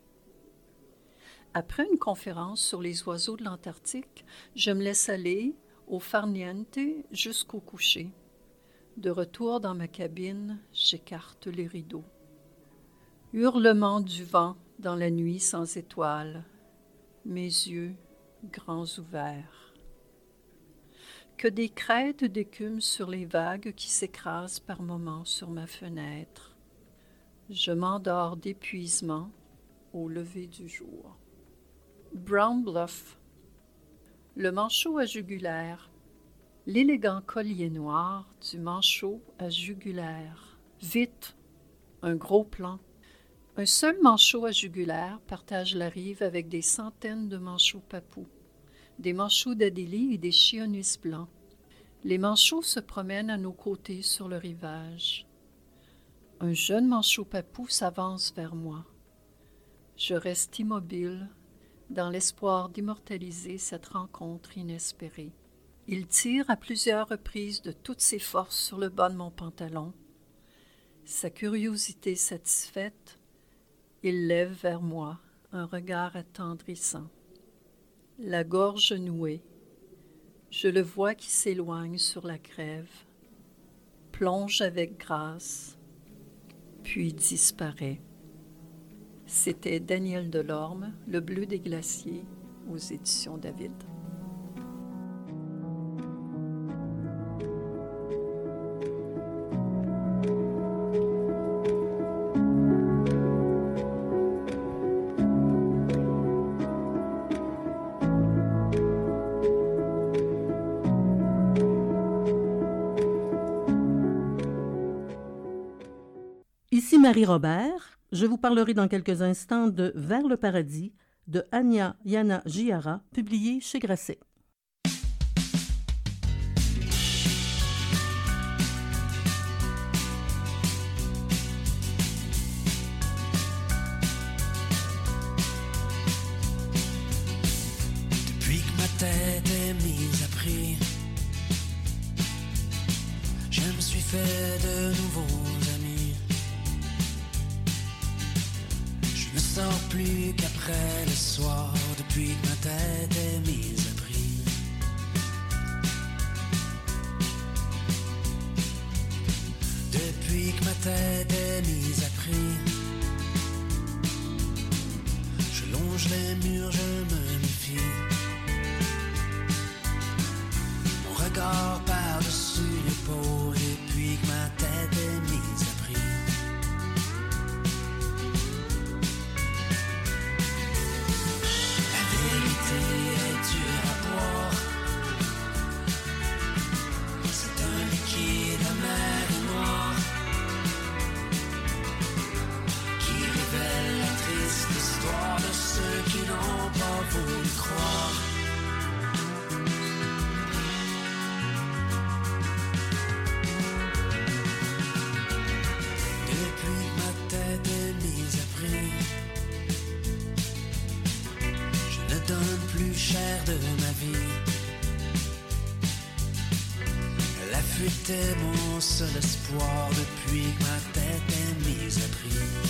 Après une conférence sur les oiseaux de l'Antarctique, je me laisse aller au farniente jusqu'au coucher. De retour dans ma cabine, j'écarte les rideaux. Hurlement du vent dans la nuit sans étoiles, mes yeux grands ouverts. Que des crêtes d'écume sur les vagues qui s'écrasent par moments sur ma fenêtre. Je m'endors d'épuisement au lever du jour. Brown Bluff. Le manchot à jugulaire. L'élégant collier noir du manchot à jugulaire. Vite, un gros plan. Un seul manchot à jugulaire partage la rive avec des centaines de manchots papous, des manchots d'Adélie et des chionis blancs. Les manchots se promènent à nos côtés sur le rivage. Un jeune manchot papou s'avance vers moi. Je reste immobile dans l'espoir d'immortaliser cette rencontre inespérée. Il tire à plusieurs reprises de toutes ses forces sur le bas de mon pantalon. Sa curiosité satisfaite, il lève vers moi un regard attendrissant. La gorge nouée, je le vois qui s'éloigne sur la grève, plonge avec grâce, puis disparaît. C'était Daniel Delorme, Le Bleu des Glaciers, aux éditions David. Marie Robert. Je vous parlerai dans quelques instants de Vers le paradis de Anya Yana Giara, publié chez Grasset. Plus qu'après le soir, depuis que ma tête est mise à prix. Depuis que ma tête est mise à prix, je longe les murs, je me méfie. Mon regard par-dessus l'épaule depuis que ma tête est mise Est mon seul espoir depuis que ma tête est mise à prix.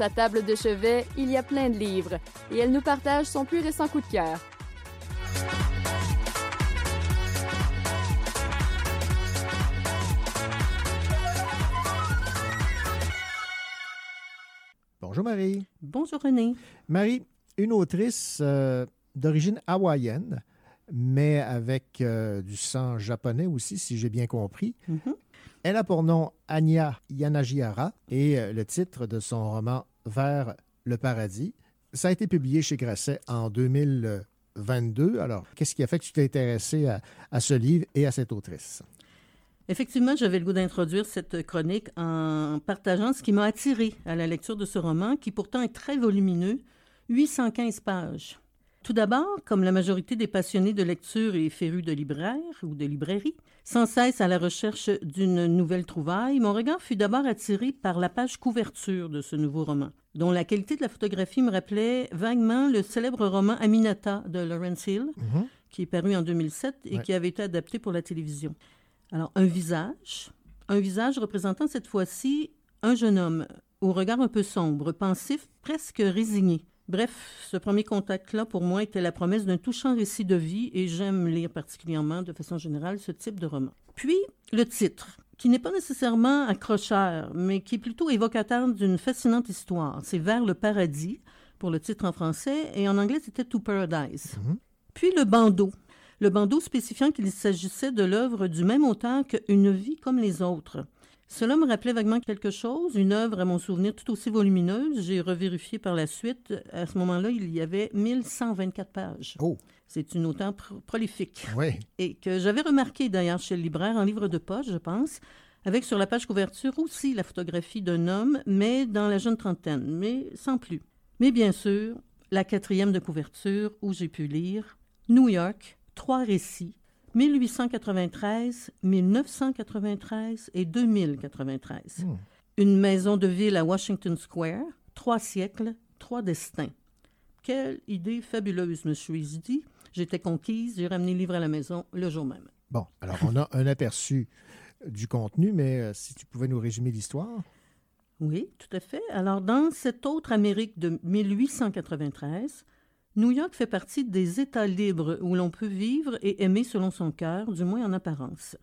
Sa table de chevet, il y a plein de livres et elle nous partage son plus récent coup de cœur. Bonjour Marie. Bonjour René. Marie, une autrice euh, d'origine hawaïenne, mais avec euh, du sang japonais aussi, si j'ai bien compris. Mhm. Elle a pour nom Anya Yanagihara et euh, le titre de son roman Vers le paradis. Ça a été publié chez Grasset en 2022. Alors, qu'est-ce qui a fait que tu t'es intéressé à, ce livre et à cette autrice? Effectivement, j'avais le goût d'introduire cette chronique en partageant ce qui m'a attiré à la lecture de ce roman, qui pourtant est très volumineux, 815 pages. Tout d'abord, comme la majorité des passionnés de lecture et férus de libraires ou de librairies, sans cesse à la recherche d'une nouvelle trouvaille, mon regard fut d'abord attiré par la page couverture de ce nouveau roman, dont la qualité de la photographie me rappelait vaguement le célèbre roman Aminata de Lawrence Hill, qui est paru en 2007 et Ouais. qui avait été adapté pour la télévision. Alors, un visage, un visage représentant cette fois-ci un jeune homme au regard un peu sombre, pensif, presque résigné. Bref, ce premier contact-là, pour moi, était la promesse d'un touchant récit de vie et j'aime lire particulièrement, de façon générale, ce type de roman. Puis, le titre, qui n'est pas nécessairement accrocheur, mais qui est plutôt évocateur d'une fascinante histoire. C'est Vers le paradis, pour le titre en français, et en anglais, c'était To Paradise. Puis le bandeau. Le bandeau spécifiant qu'il s'agissait de l'œuvre du même auteur que Une vie comme les autres. Cela me rappelait vaguement quelque chose, une œuvre à mon souvenir tout aussi volumineuse. J'ai revérifié par la suite. À ce moment-là, il y avait 1124 pages. C'est une auteure pro- prolifique. Oui. Et que j'avais remarqué d'ailleurs chez le libraire en livre de poche, je pense, avec sur la page couverture aussi la photographie d'un homme, mais dans la jeune trentaine, mais sans plus. Mais bien sûr, la quatrième de couverture où j'ai pu lire New York, trois récits, 1893, 1993 et 2093. Une maison de ville à Washington Square, trois siècles, trois destins. Quelle idée fabuleuse, me suis dit. J'étais conquise, j'ai ramené le livre à la maison le jour même. Bon, alors on a un aperçu du contenu, mais euh, si tu pouvais nous résumer l'histoire. Oui, tout à fait. Alors, dans cette autre Amérique de 1893, New York fait partie des États libres où l'on peut vivre et aimer selon son cœur, du moins en apparence.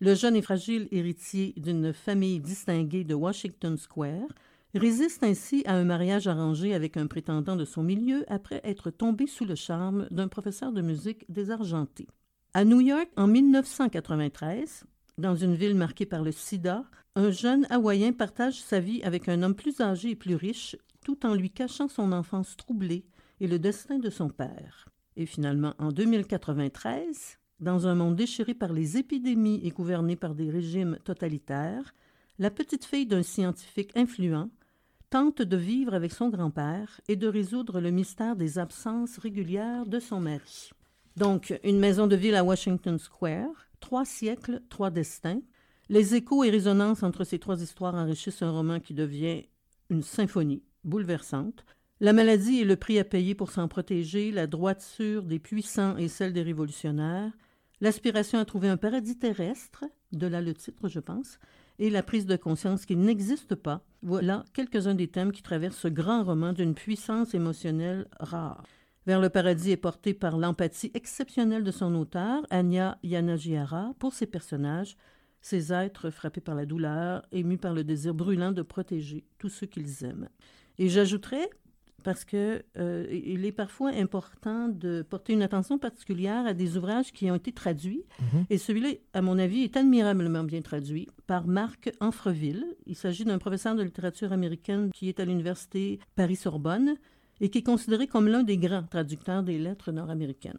Le jeune et fragile héritier d'une famille distinguée de Washington Square résiste ainsi à un mariage arrangé avec un prétendant de son milieu après être tombé sous le charme d'un professeur de musique désargenté. À New York, en 1993, dans une ville marquée par le sida, un jeune Hawaïen partage sa vie avec un homme plus âgé et plus riche, tout en lui cachant son enfance troublée et le destin de son père. Et finalement, en 2093, dans un monde déchiré par les épidémies et gouverné par des régimes totalitaires, la petite fille d'un scientifique influent tente de vivre avec son grand-père et de résoudre le mystère des absences régulières de son mari. Donc, une maison de ville à Washington Square, trois siècles, trois destins. Les échos et résonances entre ces trois histoires enrichissent un roman qui devient une symphonie bouleversante. La maladie est le prix à payer pour s'en protéger, la droiture des puissants et celle des révolutionnaires, l'aspiration à trouver un paradis terrestre, de là le titre, je pense, et la prise de conscience qu'il n'existe pas. Voilà quelques-uns des thèmes qui traversent ce grand roman d'une puissance émotionnelle rare. Vers le paradis est porté par l'empathie exceptionnelle de son auteur, Anya Yanagihara, pour ses personnages, ces êtres frappés par la douleur, émus par le désir brûlant de protéger tous ceux qu'ils aiment. Et j'ajouterais, parce que euh, il est parfois important de porter une attention particulière à des ouvrages qui ont été traduits. Mhm. Et celui-là, à mon avis, est admirablement bien traduit par Marc Anfreville. Il s'agit d'un professeur de littérature américaine qui est à l'université Paris-Sorbonne et qui est considéré comme l'un des grands traducteurs des lettres nord-américaines.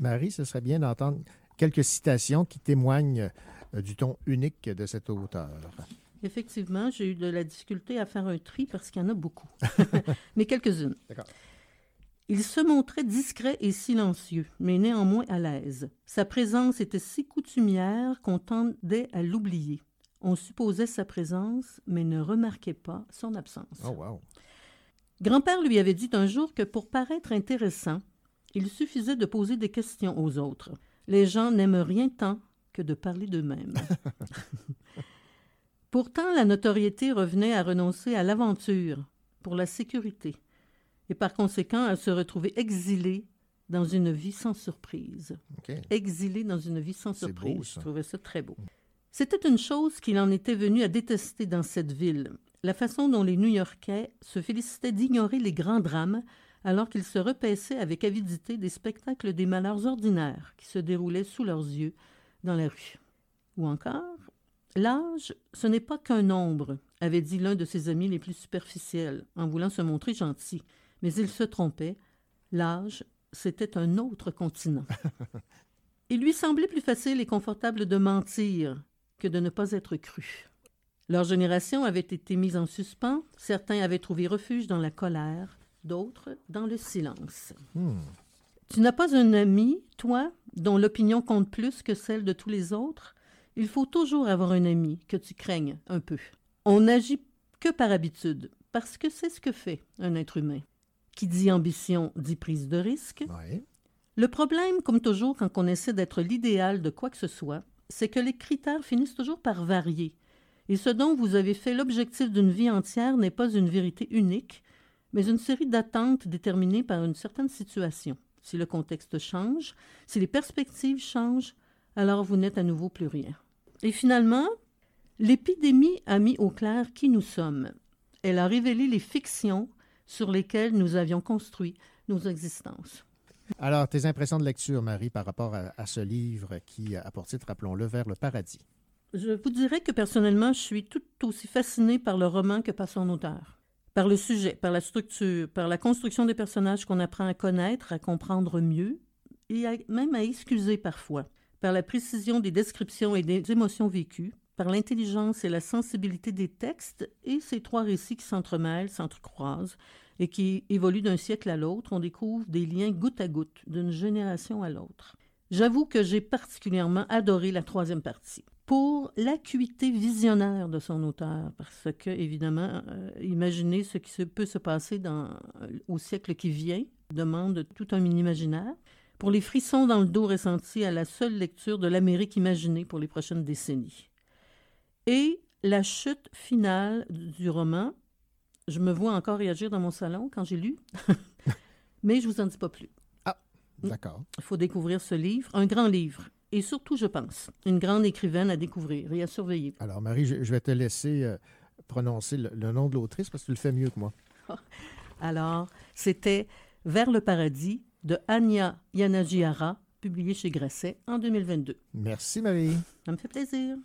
Marie, ce serait bien d'entendre quelques citations qui témoignent euh, du ton unique de cet auteur. Effectivement, j'ai eu de la difficulté à faire un tri parce qu'il y en a beaucoup, mais quelques-unes. D'accord. Il se montrait discret et silencieux, mais néanmoins à l'aise. Sa présence était si coutumière qu'on tendait à l'oublier. On supposait sa présence, mais ne remarquait pas son absence. Oh, wow. Grand-père lui avait dit un jour que pour paraître intéressant, il suffisait de poser des questions aux autres. Les gens n'aiment rien tant que de parler d'eux-mêmes. Pourtant, la notoriété revenait à renoncer à l'aventure pour la sécurité et par conséquent à se retrouver exilé dans une vie sans surprise. Exilé dans une vie sans surprise. beau. Je trouvais ça très beau. C'était une chose qu'il en était venu à détester dans cette ville, la façon dont les New-Yorkais se félicitaient d'ignorer les grands drames alors qu'ils se repaissaient avec avidité des spectacles des malheurs ordinaires qui se déroulaient sous leurs yeux dans la rue. Ou encore, l'âge, ce n'est pas qu'un nombre, avait dit l'un de ses amis les plus superficiels, en voulant se montrer gentil. Mais il se trompait. L'âge, c'était un autre continent. Il lui semblait plus facile et confortable de mentir que de ne pas être cru. Leur génération avait été mise en suspens, certains avaient trouvé refuge dans la colère, d'autres dans le silence. Hmm. Tu n'as pas un ami, toi, dont l'opinion compte plus que celle de tous les autres? Il faut toujours avoir un ami que tu craignes un peu. On n'agit que par habitude, parce que c'est ce que fait un être humain. Qui dit ambition dit prise de risque. Ouais. Le problème, comme toujours quand on essaie d'être l'idéal de quoi que ce soit, c'est que les critères finissent toujours par varier. Et ce dont vous avez fait l'objectif d'une vie entière n'est pas une vérité unique, mais une série d'attentes déterminées par une certaine situation. Si le contexte change, si les perspectives changent, alors vous n'êtes à nouveau plus rien. Et finalement, l'épidémie a mis au clair qui nous sommes. Elle a révélé les fictions sur lesquelles nous avions construit nos existences. Alors, tes impressions de lecture, Marie, par rapport à, à ce livre qui a pour titre, rappelons-le, Vers le paradis? Je vous dirais que personnellement, je suis tout aussi fascinée par le roman que par son auteur. Par le sujet, par la structure, par la construction des personnages qu'on apprend à connaître, à comprendre mieux, et à- même à excuser parfois, par la précision des descriptions et des émotions vécues, par l'intelligence et la sensibilité des textes, et ces trois récits qui s'entremêlent, s'entrecroisent, et qui évoluent d'un siècle à l'autre, on découvre des liens goutte à goutte, d'une génération à l'autre. J'avoue que j'ai particulièrement adoré la troisième partie pour l'acuité visionnaire de son auteur, parce que, évidemment, euh, imaginer ce qui se peut se passer dans, au siècle qui vient demande tout un mini-imaginaire, pour les frissons dans le dos ressentis à la seule lecture de l'Amérique imaginée pour les prochaines décennies. Et la chute finale du roman, je me vois encore réagir dans mon salon quand j'ai lu, mais je vous en dis pas plus. D'accord. Il faut découvrir ce livre, un grand livre, et surtout, je pense, une grande écrivaine à découvrir et à surveiller. Alors, Marie, je, je vais te laisser euh, prononcer le, le nom de l'autrice parce que tu le fais mieux que moi. Alors, c'était Vers le paradis de Anya Yanagihara, publié chez Grasset en 2022. Merci, Marie. Ça me fait plaisir.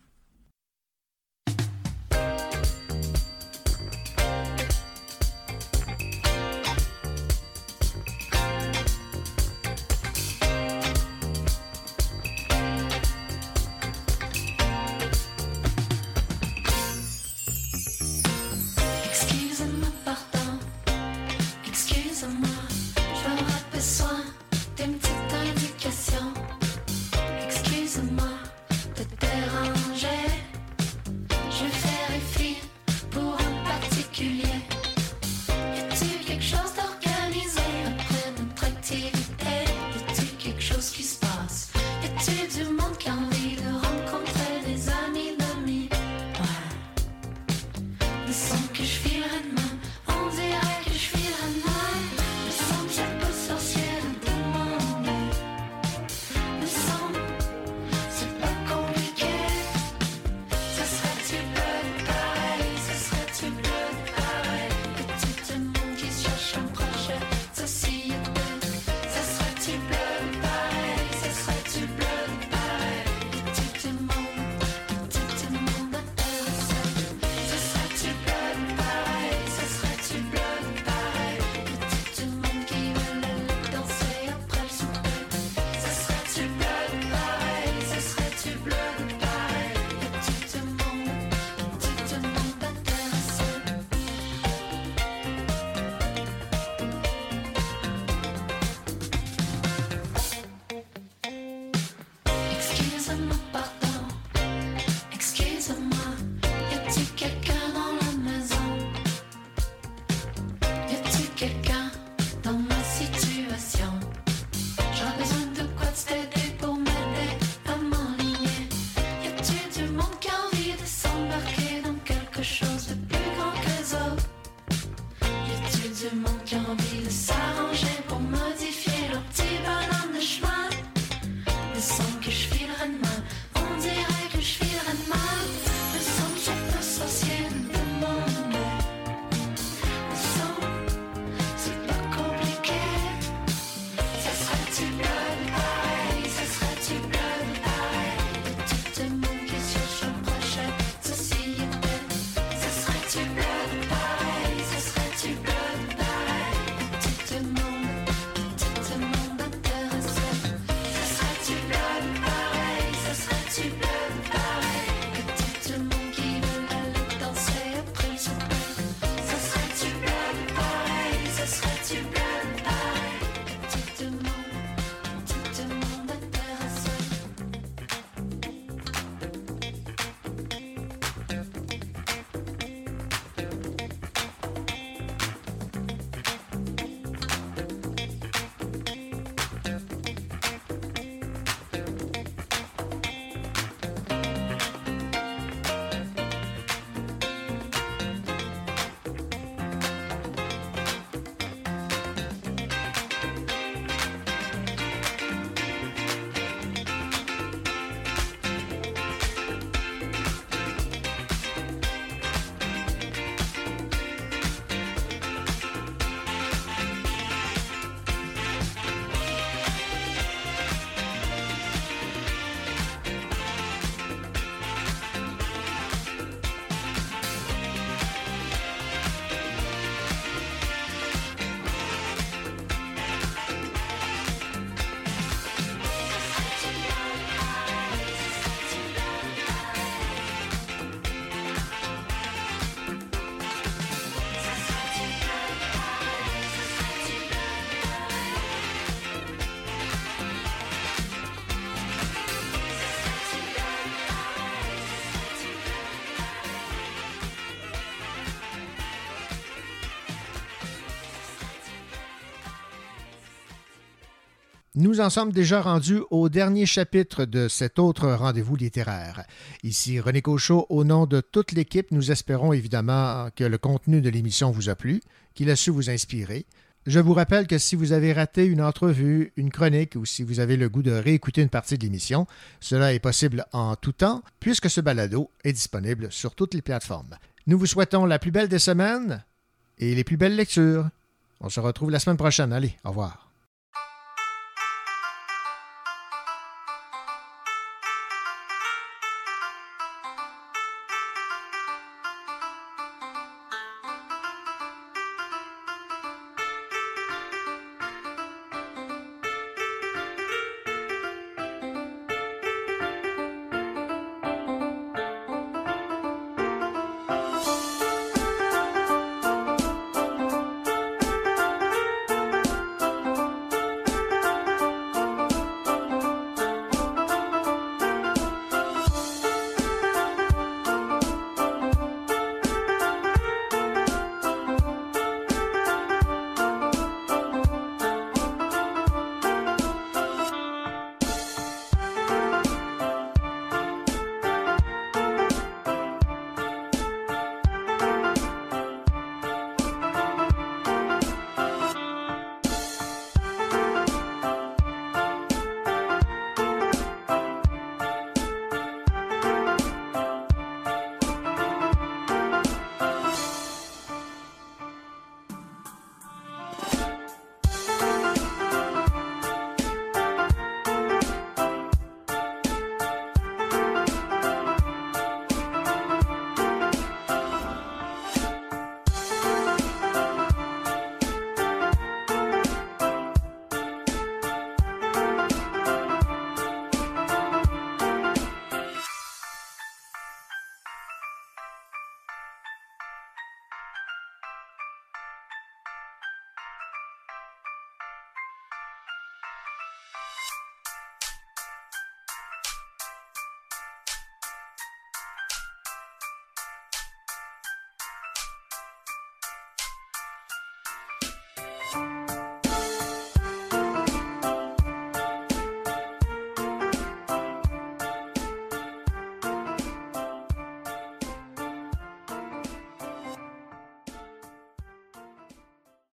Nous en sommes déjà rendus au dernier chapitre de cet autre rendez-vous littéraire. Ici René Cochot, au nom de toute l'équipe, nous espérons évidemment que le contenu de l'émission vous a plu, qu'il a su vous inspirer. Je vous rappelle que si vous avez raté une entrevue, une chronique ou si vous avez le goût de réécouter une partie de l'émission, cela est possible en tout temps puisque ce balado est disponible sur toutes les plateformes. Nous vous souhaitons la plus belle des semaines et les plus belles lectures. On se retrouve la semaine prochaine. Allez, au revoir.